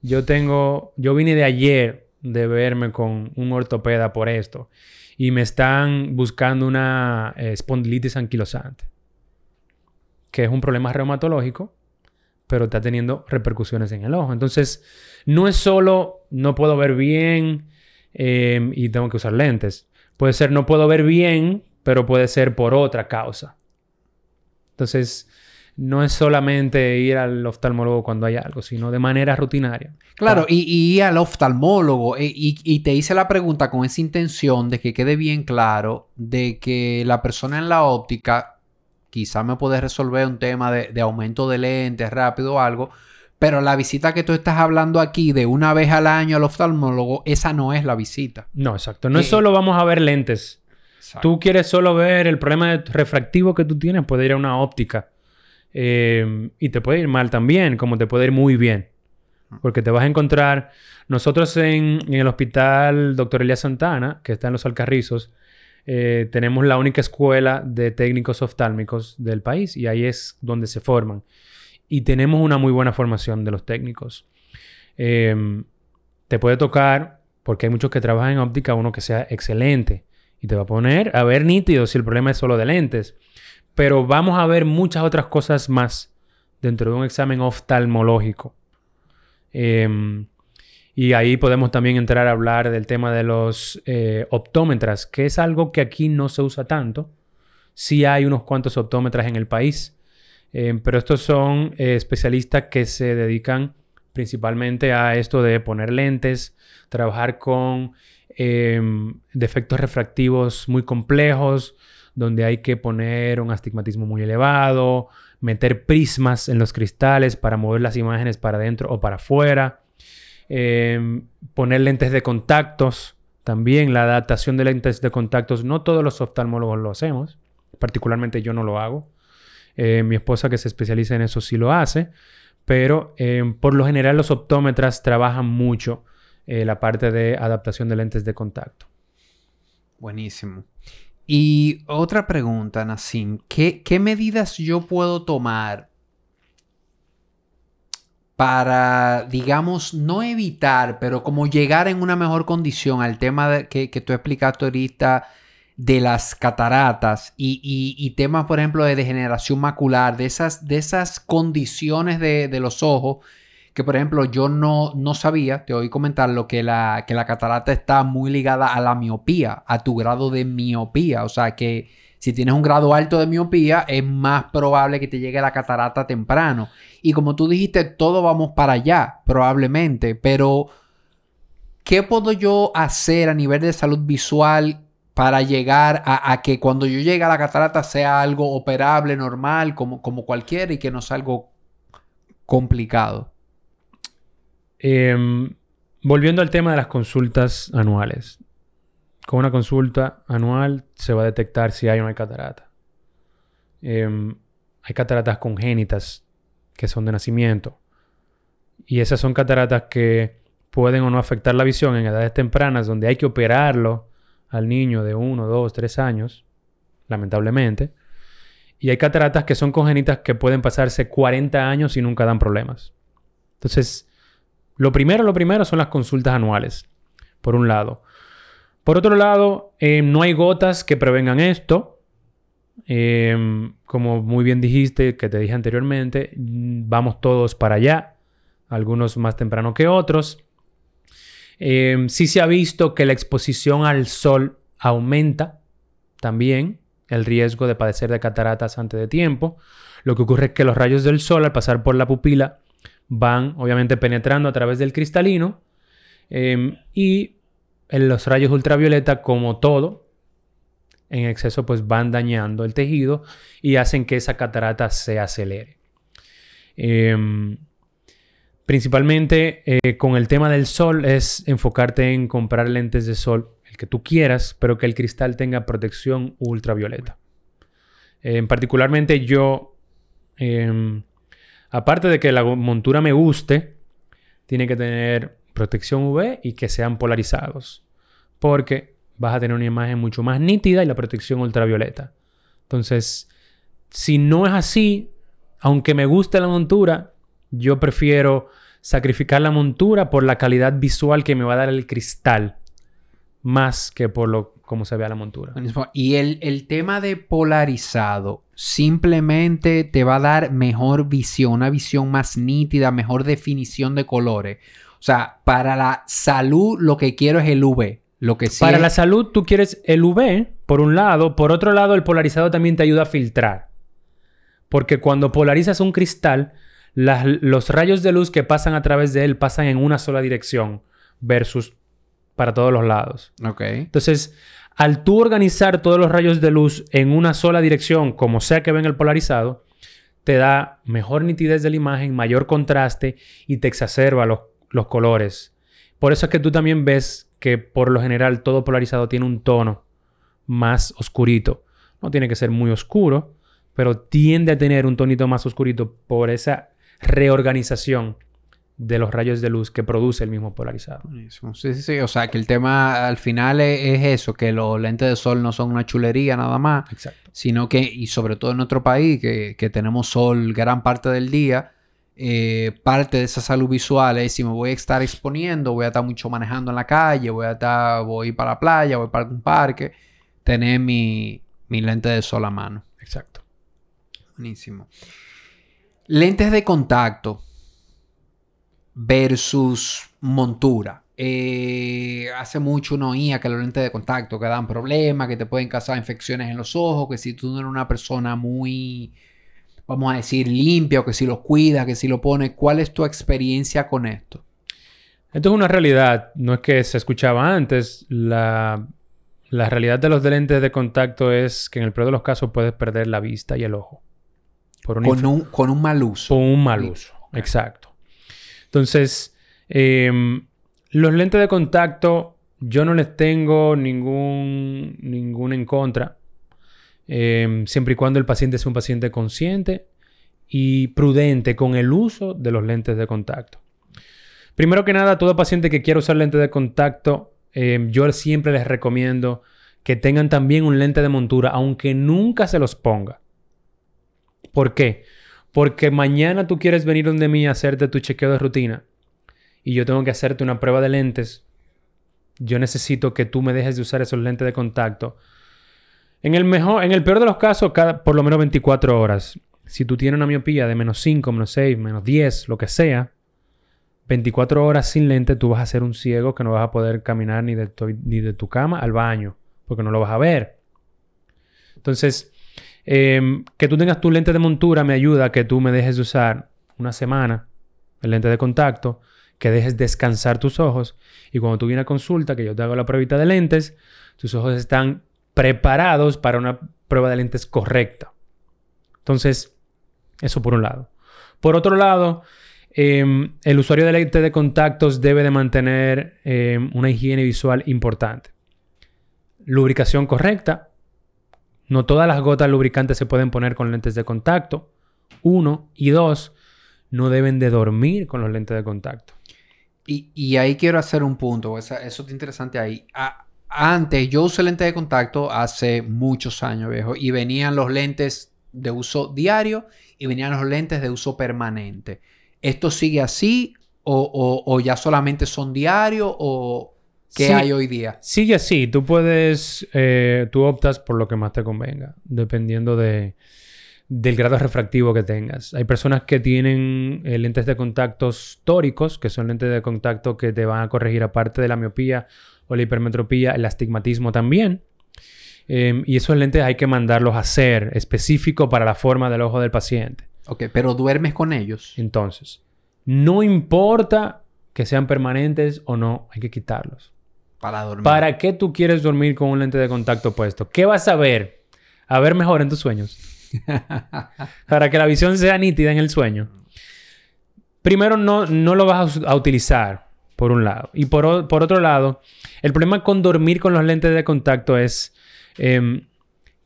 Yo tengo, yo vine de ayer de verme con un ortopeda por esto y me están buscando una eh, anquilosante, que es un problema reumatológico, pero está teniendo repercusiones en el ojo. Entonces, no es solo no puedo ver bien em, y tengo que usar lentes. Puede ser no puedo ver bien, pero puede ser por otra causa. Entonces, no es solamente ir al oftalmólogo cuando hay algo, sino de manera rutinaria. Claro, y, ir al oftalmólogo eh, y, te hice la pregunta con esa intención de que quede bien claro de que la persona en la óptica quizá me puede resolver un tema de, aumento de lentes rápido o algo, pero la visita que tú estás hablando aquí de una vez al año al oftalmólogo, esa no es la visita. No, exacto. No es eh, solo vamos a ver lentes. Tú quieres solo ver el problema refractivo que tú tienes, puede ir a una óptica Em, y te puede ir mal también, como te puede ir muy bien. Porque te vas a encontrar. Nosotros en, el hospital Dr. Elías Santana, que está en los Alcarrizos, eh, tenemos la única escuela de técnicos oftálmicos del país y ahí es donde se forman. Y tenemos una muy buena formación de los técnicos. Em, te puede tocar, porque hay muchos que trabajan en óptica, uno que sea excelente y te va a poner a ver nítido si el problema es solo de lentes. Pero vamos a ver muchas otras cosas más dentro de un examen oftalmológico. Em, y ahí podemos también entrar a hablar del tema de los eh, optómetras, que es algo que aquí no se usa tanto. Sí hay unos cuantos optómetras en el país, em, pero estos son eh, especialistas que se dedican principalmente a esto de poner lentes, trabajar con em, defectos refractivos muy complejos, donde hay que poner un astigmatismo muy elevado, meter prismas en los cristales para mover las imágenes para adentro o para afuera, em, poner lentes de contactos, también la adaptación de lentes de contactos, no todos los oftalmólogos lo hacemos, particularmente yo no lo hago, eh, mi esposa que se especializa en eso sí lo hace, pero em, por lo general los optómetras trabajan mucho eh, la parte de adaptación de lentes de contacto. Buenísimo. Y otra pregunta, Nassim. ¿Qué, medidas yo puedo tomar para, digamos, no evitar, pero como llegar en una mejor condición al tema que, tú explicaste ahorita de las cataratas y, temas, por ejemplo, de degeneración macular, de esas, de esas condiciones de los ojos que por ejemplo yo no, no sabía, te oí comentarlo, que la, que la catarata está muy ligada a la miopía, a tu grado de miopía. O sea que si tienes un grado alto de miopía, es más probable que te llegue la catarata temprano. Y como tú dijiste, todo vamos para allá, probablemente. Pero, ¿qué puedo yo hacer a nivel de salud visual para llegar a, que cuando yo llegue a la catarata sea algo operable, normal, como, como cualquiera y que no sea algo complicado? Em, volviendo al tema de las consultas anuales. con una consulta anual se va a detectar si hay o no hay catarata. Em, hay cataratas congénitas que son de nacimiento. Y esas son cataratas que pueden o no afectar la visión en edades tempranas donde hay que operarlo al niño de 1, 2, 3 años, lamentablemente. Y hay cataratas que son congénitas que pueden pasarse 40 años y nunca dan problemas. Entonces, lo primero, lo primero son las consultas anuales, por un lado. Por otro lado, eh, no hay gotas que prevengan esto. Eh, como muy bien dijiste, que te dije anteriormente, vamos todos para allá, algunos más temprano que otros. Eh, sí se ha visto que la exposición al sol aumenta también el riesgo de padecer de cataratas antes de tiempo. Lo que ocurre es que los rayos del sol al pasar por la pupila van obviamente penetrando a través del cristalino em, y en los rayos ultravioleta como todo en exceso pues van dañando el tejido y hacen que esa catarata se acelere. Em, principalmente eh, con el tema del sol es enfocarte en comprar lentes de sol que tú quieras, pero que el cristal tenga protección ultravioleta. Eh, particularmente yo, em, aparte de que la montura me guste, tiene que tener protección UV y que sean polarizados, porque vas a tener una imagen mucho más nítida y la protección ultravioleta. Entonces, si no es así, aunque me guste la montura, yo prefiero sacrificar la montura por la calidad visual que me va a dar el cristal más que por lo como se ve a la montura. Y el, tema de polarizado simplemente te va a dar mejor visión, una visión más nítida, mejor definición de colores. O sea, para la salud lo que quiero es el UV. Lo que para la salud tú quieres el UV, por un lado. Por otro lado, el polarizado también te ayuda a filtrar. Porque cuando polarizas un cristal, los rayos de luz que pasan a través de él pasan en una sola dirección versus para todos los lados. Ok. Entonces, al tú organizar todos los rayos de luz en una sola dirección, como sea que ven el polarizado, te da mejor nitidez de la imagen, mayor contraste y te exacerba los, los colores. Por eso es que tú también ves que por lo general todo polarizado tiene un tono más oscurito. No tiene que ser muy oscuro, pero tiende a tener un tonito más oscurito por esa reorganización de los rayos de luz que produce el mismo polarizado. Sí, sí, sí. O sea, que el tema al final es, eso, que los lentes de sol no son una chulería nada más. Exacto. Sino que, y sobre todo en nuestro país, que, tenemos sol gran parte del día, eh, parte de esa salud visual es si me voy a estar exponiendo, voy a estar mucho manejando en la calle, voy a estar, voy para la playa, voy para un parque, tener mi, mi lente de sol a mano. Exacto. Buenísimo. Lentes de contacto versus montura. Eh, hace mucho uno oía que los lentes de contacto que dan problemas, que te pueden causar infecciones en los ojos, que si tú no eres una persona muy, vamos a decir, limpia o que si lo cuidas, que si lo pones, ¿cuál es tu experiencia con esto? Esto es una realidad, no es que se escuchaba antes, la, realidad de los lentes de contacto es que en el peor de los casos puedes perder la vista y el ojo. con, un, con un mal uso. Con un mal uso, exacto. Entonces, em, los lentes de contacto yo no les tengo ningún, ningún en contra. Em, siempre y cuando el paciente sea un paciente consciente y prudente con el uso de los lentes de contacto. Primero que nada, todo paciente que quiera usar lentes de contacto, em, yo siempre les recomiendo que tengan también un lente de montura, aunque nunca se los ponga. ¿Por qué? Porque mañana tú quieres venir donde mí a hacerte tu chequeo de rutina y yo tengo que hacerte una prueba de lentes. Yo necesito que tú me dejes de usar esos lentes de contacto. En el mejor, en el peor de los casos, cada, por lo menos 24 horas. Si tú tienes una miopía de menos 5, menos 6, menos 10, lo que sea, 24 horas sin lente, tú vas a ser un ciego que no vas a poder caminar ni de, tu, ni de tu cama al baño, porque no lo vas a ver. Entonces, Em, que tú tengas tu lente de montura me ayuda a que tú me dejes de usar una semana el lente de contacto, que dejes descansar tus ojos y cuando tú vienes a consulta, que yo te hago la pruebita de lentes, tus ojos están preparados para una prueba de lentes correcta. Entonces, eso por un lado. Por otro lado, em, el usuario de lente de contactos debe de mantener em, una higiene visual importante. lubricación correcta. No todas las gotas lubricantes se pueden poner con lentes de contacto. Uno. Y dos, no deben de dormir con los lentes de contacto. Y, ahí quiero hacer un punto, eso es interesante ahí. antes yo usé lentes de contacto hace muchos años, viejo, y venían los lentes de uso diario y venían los lentes de uso permanente. ¿Esto sigue así o, ya solamente son diarios o qué hay hoy día? Sigue así. Tú puedes, eh, tú optas por lo que más te convenga, dependiendo de, del grado refractivo que tengas. Hay personas que tienen eh, lentes de contactos tóricos, que son lentes de contacto que te van a corregir aparte de la miopía o la hipermetropía, el astigmatismo también. Em, y esos lentes hay que mandarlos a hacer específico para la forma del ojo del paciente. Ok, pero duermes con ellos. Entonces, no importa que sean permanentes o no, hay que quitarlos. Para dormir. ¿Para qué tú quieres dormir con un lente de contacto puesto? ¿Qué vas a ver? A ver mejor en tus sueños. Para que la visión sea nítida en el sueño. Primero, no, no lo vas a, utilizar, por un lado. Y por, por otro lado, el problema con dormir con los lentes de contacto es Em,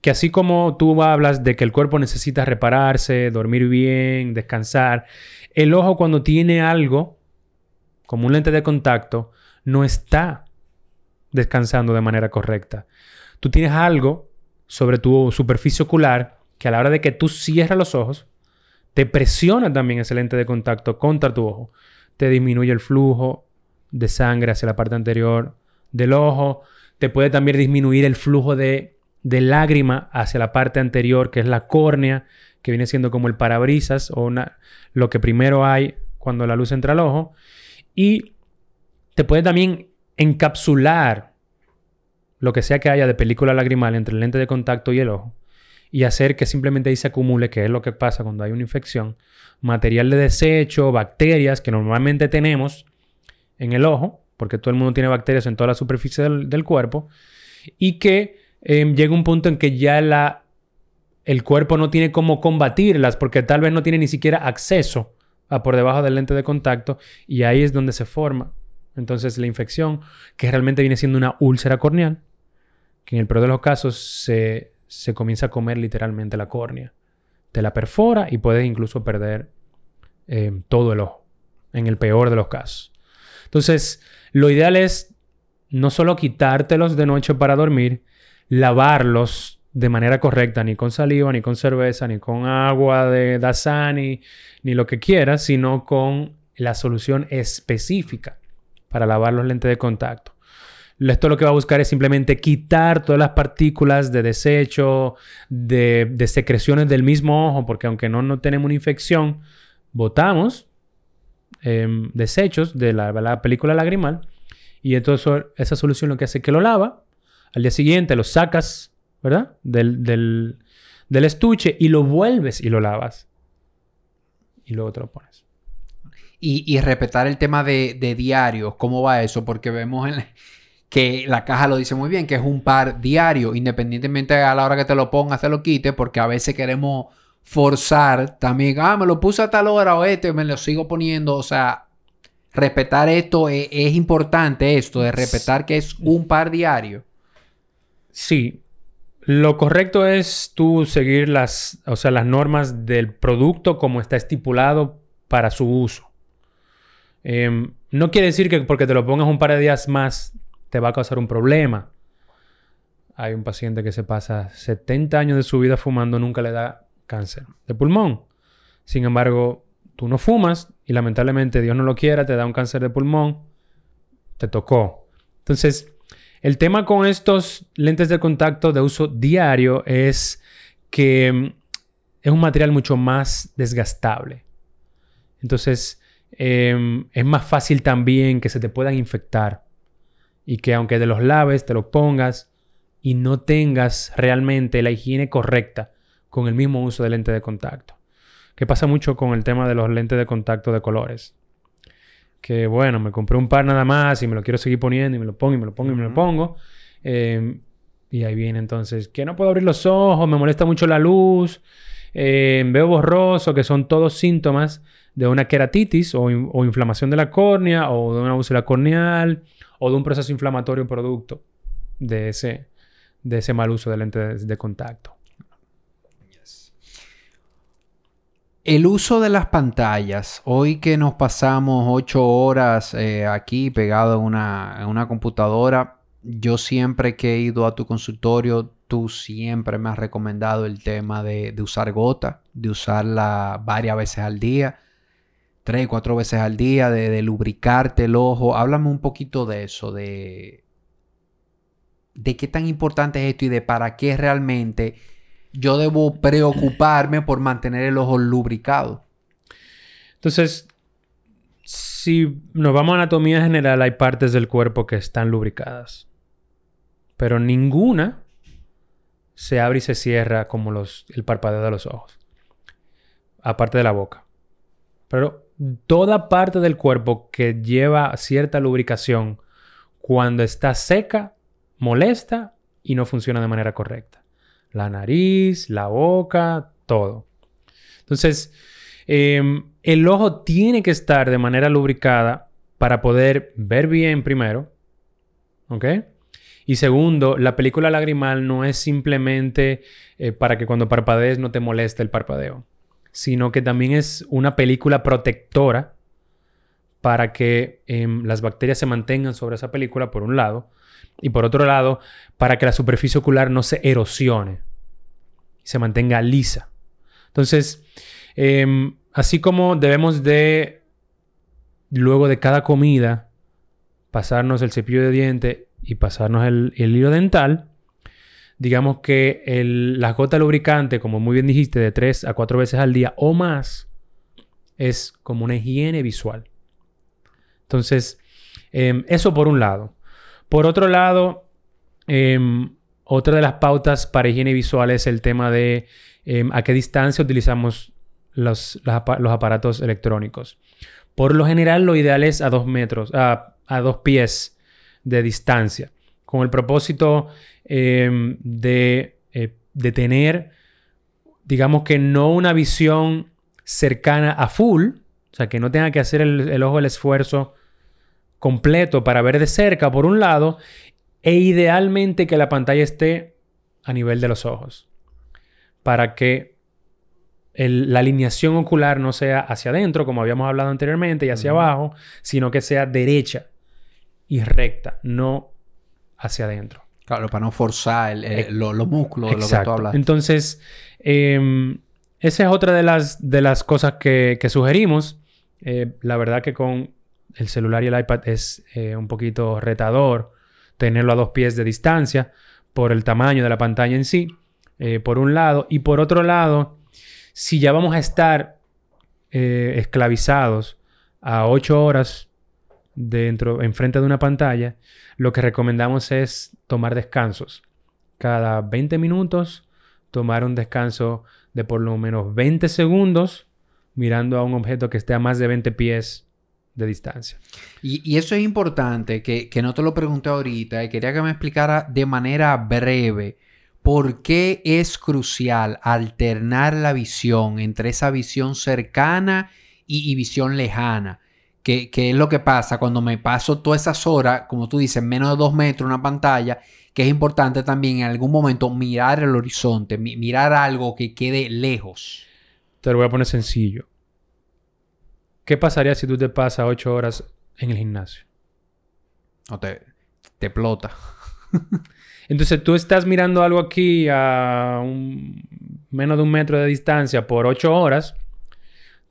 que así como tú hablas de que el cuerpo necesita repararse, dormir bien, descansar, el ojo cuando tiene algo, como un lente de contacto, no está descansando de manera correcta. Tú tienes algo sobre tu superficie ocular que a la hora de que tú cierras los ojos, te presiona también ese lente de contacto contra tu ojo. Te disminuye el flujo de sangre hacia la parte anterior del ojo, te puede también disminuir el flujo de, lágrima hacia la parte anterior, que es la córnea, que viene siendo como el parabrisas o lo que primero hay cuando la luz entra al ojo. Y te puede también encapsular lo que sea que haya de película lagrimal entre el lente de contacto y el ojo y hacer que simplemente ahí se acumule, que es lo que pasa cuando hay una infección, material de desecho, bacterias que normalmente tenemos en el ojo porque todo el mundo tiene bacterias en toda la superficie del, cuerpo, y que em, llega un punto en que ya la, el cuerpo no tiene cómo combatirlas, porque tal vez no tiene ni siquiera acceso a por debajo del lente de contacto, y ahí es donde se forma entonces la infección, que realmente viene siendo una úlcera corneal, que en el peor de los casos se, se comienza a comer literalmente la córnea. Te la perfora y puedes incluso perder em, todo el ojo, en el peor de los casos. Entonces, lo ideal es no solo quitártelos de noche para dormir, lavarlos de manera correcta, ni con saliva, ni con cerveza, ni con agua de Dasani, ni lo que quieras, sino con la solución específica para lavar los lentes de contacto. Esto lo que va a buscar es simplemente quitar todas las partículas de desecho, de, secreciones del mismo ojo, porque aunque no, no tenemos una infección, botamos Em, desechos de la, película lagrimal. Y entonces esa solución lo que hace es que lo lava. Al día siguiente lo sacas, ¿verdad? Del, del, estuche y lo vuelves y lo lavas. Y luego te lo pones. Y, respetar el tema de, de diarios, ¿cómo va eso? Porque vemos que la caja lo dice muy bien, que es un par diario, independientemente a la hora que te lo pongas, te lo quites, porque a veces queremos forzar también, ah, me lo puse a tal hora o este, me lo sigo poniendo, o sea, respetar esto es, importante, esto de respetar que es un par diario. Sí, lo correcto es tú seguir las, o sea, las normas del producto como está estipulado para su uso. Em, no quiere decir que porque te lo pongas un par de días más te va a causar un problema. Hay un paciente que se pasa 70 años de su vida fumando, nunca le da cáncer de pulmón. Sin embargo, tú no fumas y lamentablemente Dios no lo quiera, te da un cáncer de pulmón, te tocó. Entonces, el tema con estos lentes de contacto de uso diario es que mm, es un material mucho más desgastable. Entonces, em, es más fácil también que se te puedan infectar y que aunque de los laves, te los pongas y no tengas realmente la higiene correcta con el mismo uso de lente de contacto. Que pasa mucho con el tema de los lentes de contacto de colores. Que bueno, me compré un par nada más y me lo quiero seguir poniendo y me lo pongo y me lo pongo y me lo pongo. Em, y ahí viene entonces que no puedo abrir los ojos, me molesta mucho la luz, em, veo borroso, que son todos síntomas de una queratitis o, o, inflamación de la córnea o de una úlcera corneal o de un proceso inflamatorio producto de ese, de ese mal uso de lentes de contacto. El uso de las pantallas, hoy que nos pasamos ocho horas eh, aquí pegado en una, computadora, yo siempre que he ido a tu consultorio, tú siempre me has recomendado el tema de, usar gota, de usarla varias veces al día, tres, cuatro veces al día, de, lubricarte el ojo. Háblame un poquito de eso, de, de qué tan importante es esto y de para qué realmente yo debo preocuparme por mantener el ojo lubricado. Entonces, si nos vamos a anatomía general, hay partes del cuerpo que están lubricadas. Pero ninguna se abre y se cierra como los, el parpadeo de los ojos. Aparte de la boca. Pero toda parte del cuerpo que lleva cierta lubricación, cuando está seca, molesta y no funciona de manera correcta la nariz, la boca, todo. Entonces, em, el ojo tiene que estar de manera lubricada para poder ver bien primero. ¿Ok? Y segundo, la película lagrimal no es simplemente eh, para que cuando parpadees no te moleste el parpadeo, sino que también es una película protectora para que em, las bacterias se mantengan sobre esa película, por un lado, y por otro lado, para que la superficie ocular no se erosione se mantenga lisa. Entonces, em, así como debemos de, luego de cada comida, pasarnos el cepillo de diente y pasarnos el, hilo dental, digamos que el, la gota lubricante, como muy bien dijiste, de 3 a 4 veces al día o más, es como una higiene visual. Entonces, em, eso por un lado. Por otro lado, em, otra de las pautas para higiene visual es el tema de em, a qué distancia utilizamos los, aparatos electrónicos. Por lo general, lo ideal es a dos metros, a, dos pies de distancia, con el propósito em, de, eh, de, tener, digamos que no una visión cercana a full, o sea, que no tenga que hacer el ojo el esfuerzo completo para ver de cerca, por un lado, e idealmente que la pantalla esté a nivel de los ojos, para que la alineación ocular no sea hacia adentro, como habíamos hablado anteriormente, y hacia abajo, sino que sea derecha y recta, no hacia adentro. Claro, para no forzar los músculos de lo que tú hablas. Entonces, em, esa es otra de las, de las cosas que, sugerimos. Eh, la verdad que con el celular y el iPad es eh, un poquito retador tenerlo a dos pies de distancia por el tamaño de la pantalla en sí, eh, por un lado. Y por otro lado, si ya vamos a estar eh, esclavizados a 8 horas dentro, enfrente de una pantalla, lo que recomendamos es tomar descansos. Cada 20 minutos, tomar un descanso de por lo menos 20 segundos mirando a un objeto que esté a más de 20 pies de distancia. Y, eso es importante, que, no te lo pregunté ahorita y quería que me explicara de manera breve por qué es crucial alternar la visión entre esa visión cercana y, visión lejana. ¿Qué es lo que pasa cuando me paso todas esas horas, como tú dices, menos de dos metros una pantalla, que es importante también en algún momento mirar el horizonte, mirar algo que quede lejos. Te lo voy a poner sencillo. ¿Qué pasaría si tú te pasas ocho horas en el gimnasio? O te, te explota. Entonces tú estás mirando algo aquí a menos de un metro de distancia por ocho horas.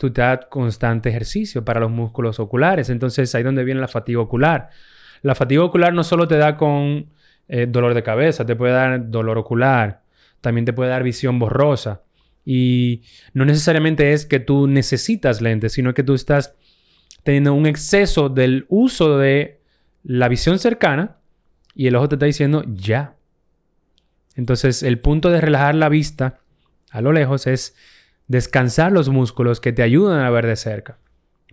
Tú te das constante ejercicio para los músculos oculares. Entonces ahí donde viene la fatiga ocular. La fatiga ocular no solo te da con eh, dolor de cabeza, te puede dar dolor ocular. También te puede dar visión borrosa. Y no necesariamente es que tú necesitas lentes, sino que tú estás teniendo un exceso del uso de la visión cercana y el ojo te está diciendo ya. Entonces el punto de relajar la vista a lo lejos es descansar los músculos que te ayudan a ver de cerca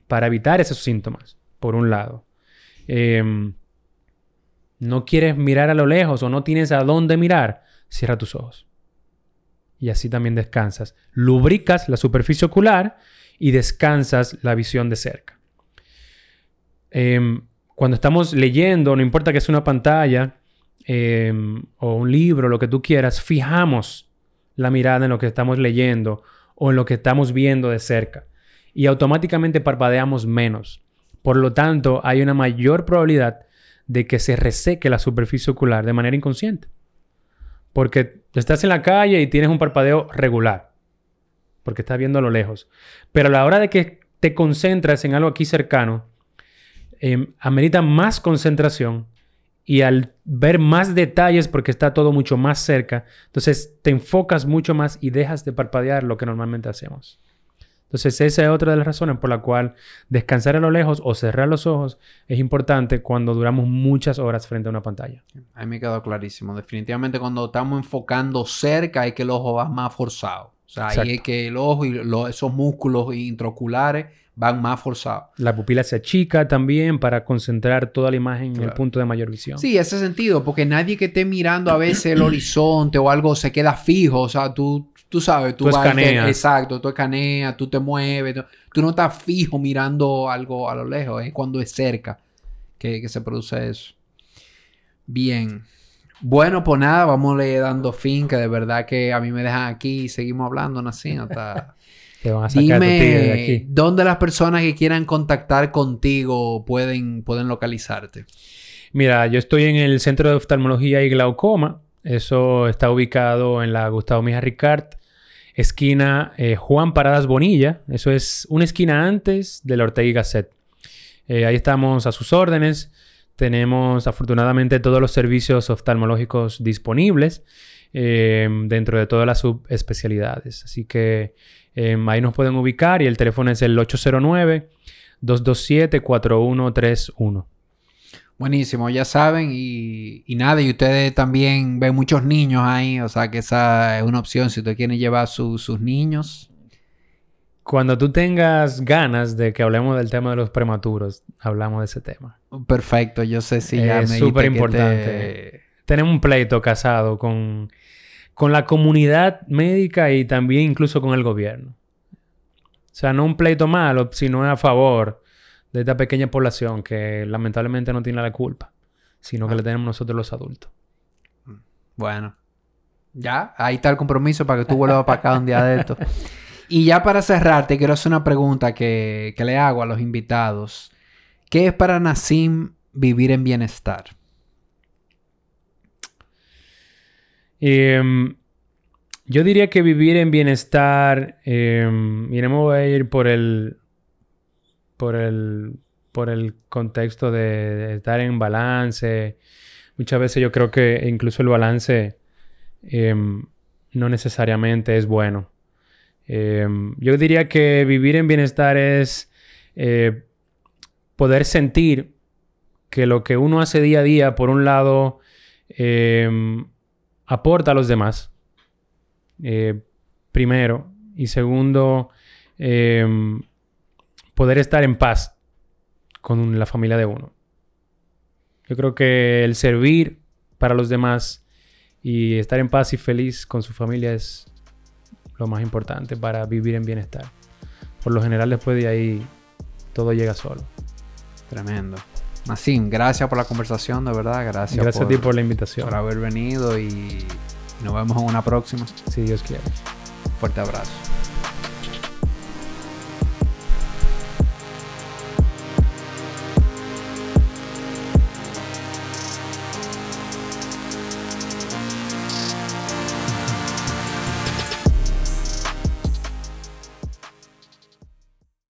para evitar esos síntomas, por un lado. Em, no quieres mirar a lo lejos o no tienes a dónde mirar, cierra tus ojos y así también descansas. Lubricas la superficie ocular y descansas la visión de cerca. Em, cuando estamos leyendo, no importa que sea una pantalla, em, o un libro, lo que tú quieras, fijamos la mirada en lo que estamos leyendo o en lo que estamos viendo de cerca y automáticamente parpadeamos menos. Por lo tanto, hay una mayor probabilidad de que se reseque la superficie ocular de manera inconsciente. Porque estás en la calle y tienes un parpadeo regular, porque estás viendo a lo lejos. Pero a la hora de que te concentras en algo aquí cercano, eh, amerita más concentración y al ver más detalles porque está todo mucho más cerca, entonces te enfocas mucho más y dejas de parpadear lo que normalmente hacemos. Entonces esa es otra de las razones por la cual descansar a lo lejos o cerrar los ojos es importante cuando duramos muchas horas frente a una pantalla. A mí me quedó clarísimo. Definitivamente cuando estamos enfocando cerca hay que el ojo va más forzado. O sea, ahí es que el ojo y esos músculos intraoculares van más forzados. La pupila se achica también para concentrar toda la imagen en el punto de mayor visión. Sí, ese sentido, porque nadie que esté mirando a veces el horizonte o algo se queda fijo. O sea, tú, tú sabes, tú, escaneas. exacto, tú escaneas, tú te mueves. Tú, no estás fijo mirando algo a lo lejos, es cuando es cerca que, que se produce eso. Bien. Bueno, pues nada, vamos dando fin, que de verdad que a mí me dejan aquí y seguimos hablando, así, hasta... Te van a sacar Dime, de aquí. ¿dónde las personas que quieran contactar contigo pueden, pueden localizarte? Mira, yo estoy en el Centro de Oftalmología y Glaucoma. Eso está ubicado en la Gustavo Mija Ricard, esquina eh, Juan Paradas Bonilla. Eso es una esquina antes de la Ortega y Gasset. Eh, ahí estamos a sus órdenes. Tenemos afortunadamente todos los servicios oftalmológicos disponibles eh, dentro de todas las subespecialidades. Así que Em, ahí nos pueden ubicar y el teléfono es el 809-227-4131. Buenísimo, ya saben. Y, nada, y ustedes también ven muchos niños ahí, o sea que esa es una opción si ustedes quieren llevar sus sus niños. Cuando tú tengas ganas de que hablemos del tema de los prematuros, hablamos de ese tema. Perfecto, yo sé si ya es súper importante. Tenemos un pleito casado con con la comunidad médica y también incluso con el gobierno. O sea, no un pleito malo, sino a favor de esta pequeña población que lamentablemente no tiene la culpa, sino que le tenemos nosotros los adultos. Bueno, ya, ahí está el compromiso para que tú vuelvas para acá un día de esto. Y ya para cerrar, te quiero hacer una pregunta que, que le hago a los invitados. ¿Qué es para Nassim vivir en bienestar? Em, yo diría que vivir en bienestar, eh, voy a ir por el, por el, por el contexto de, estar en balance. Muchas veces yo creo que incluso el balance em, no necesariamente es bueno. Em, yo diría que vivir en bienestar es eh, poder sentir que lo que uno hace día a día, por un lado, aporta a los demás. Eh, primero. Y segundo, em, poder estar en paz con la familia de uno. Yo creo que el servir para los demás y estar en paz y feliz con su familia es lo más importante para vivir en bienestar. Por lo general después de ahí todo llega solo. Tremendo. Nassim, gracias por la conversación, de verdad. Gracias, gracias a ti por la invitación. Por haber venido y nos vemos en una próxima. Si Dios quiere. Fuerte abrazo.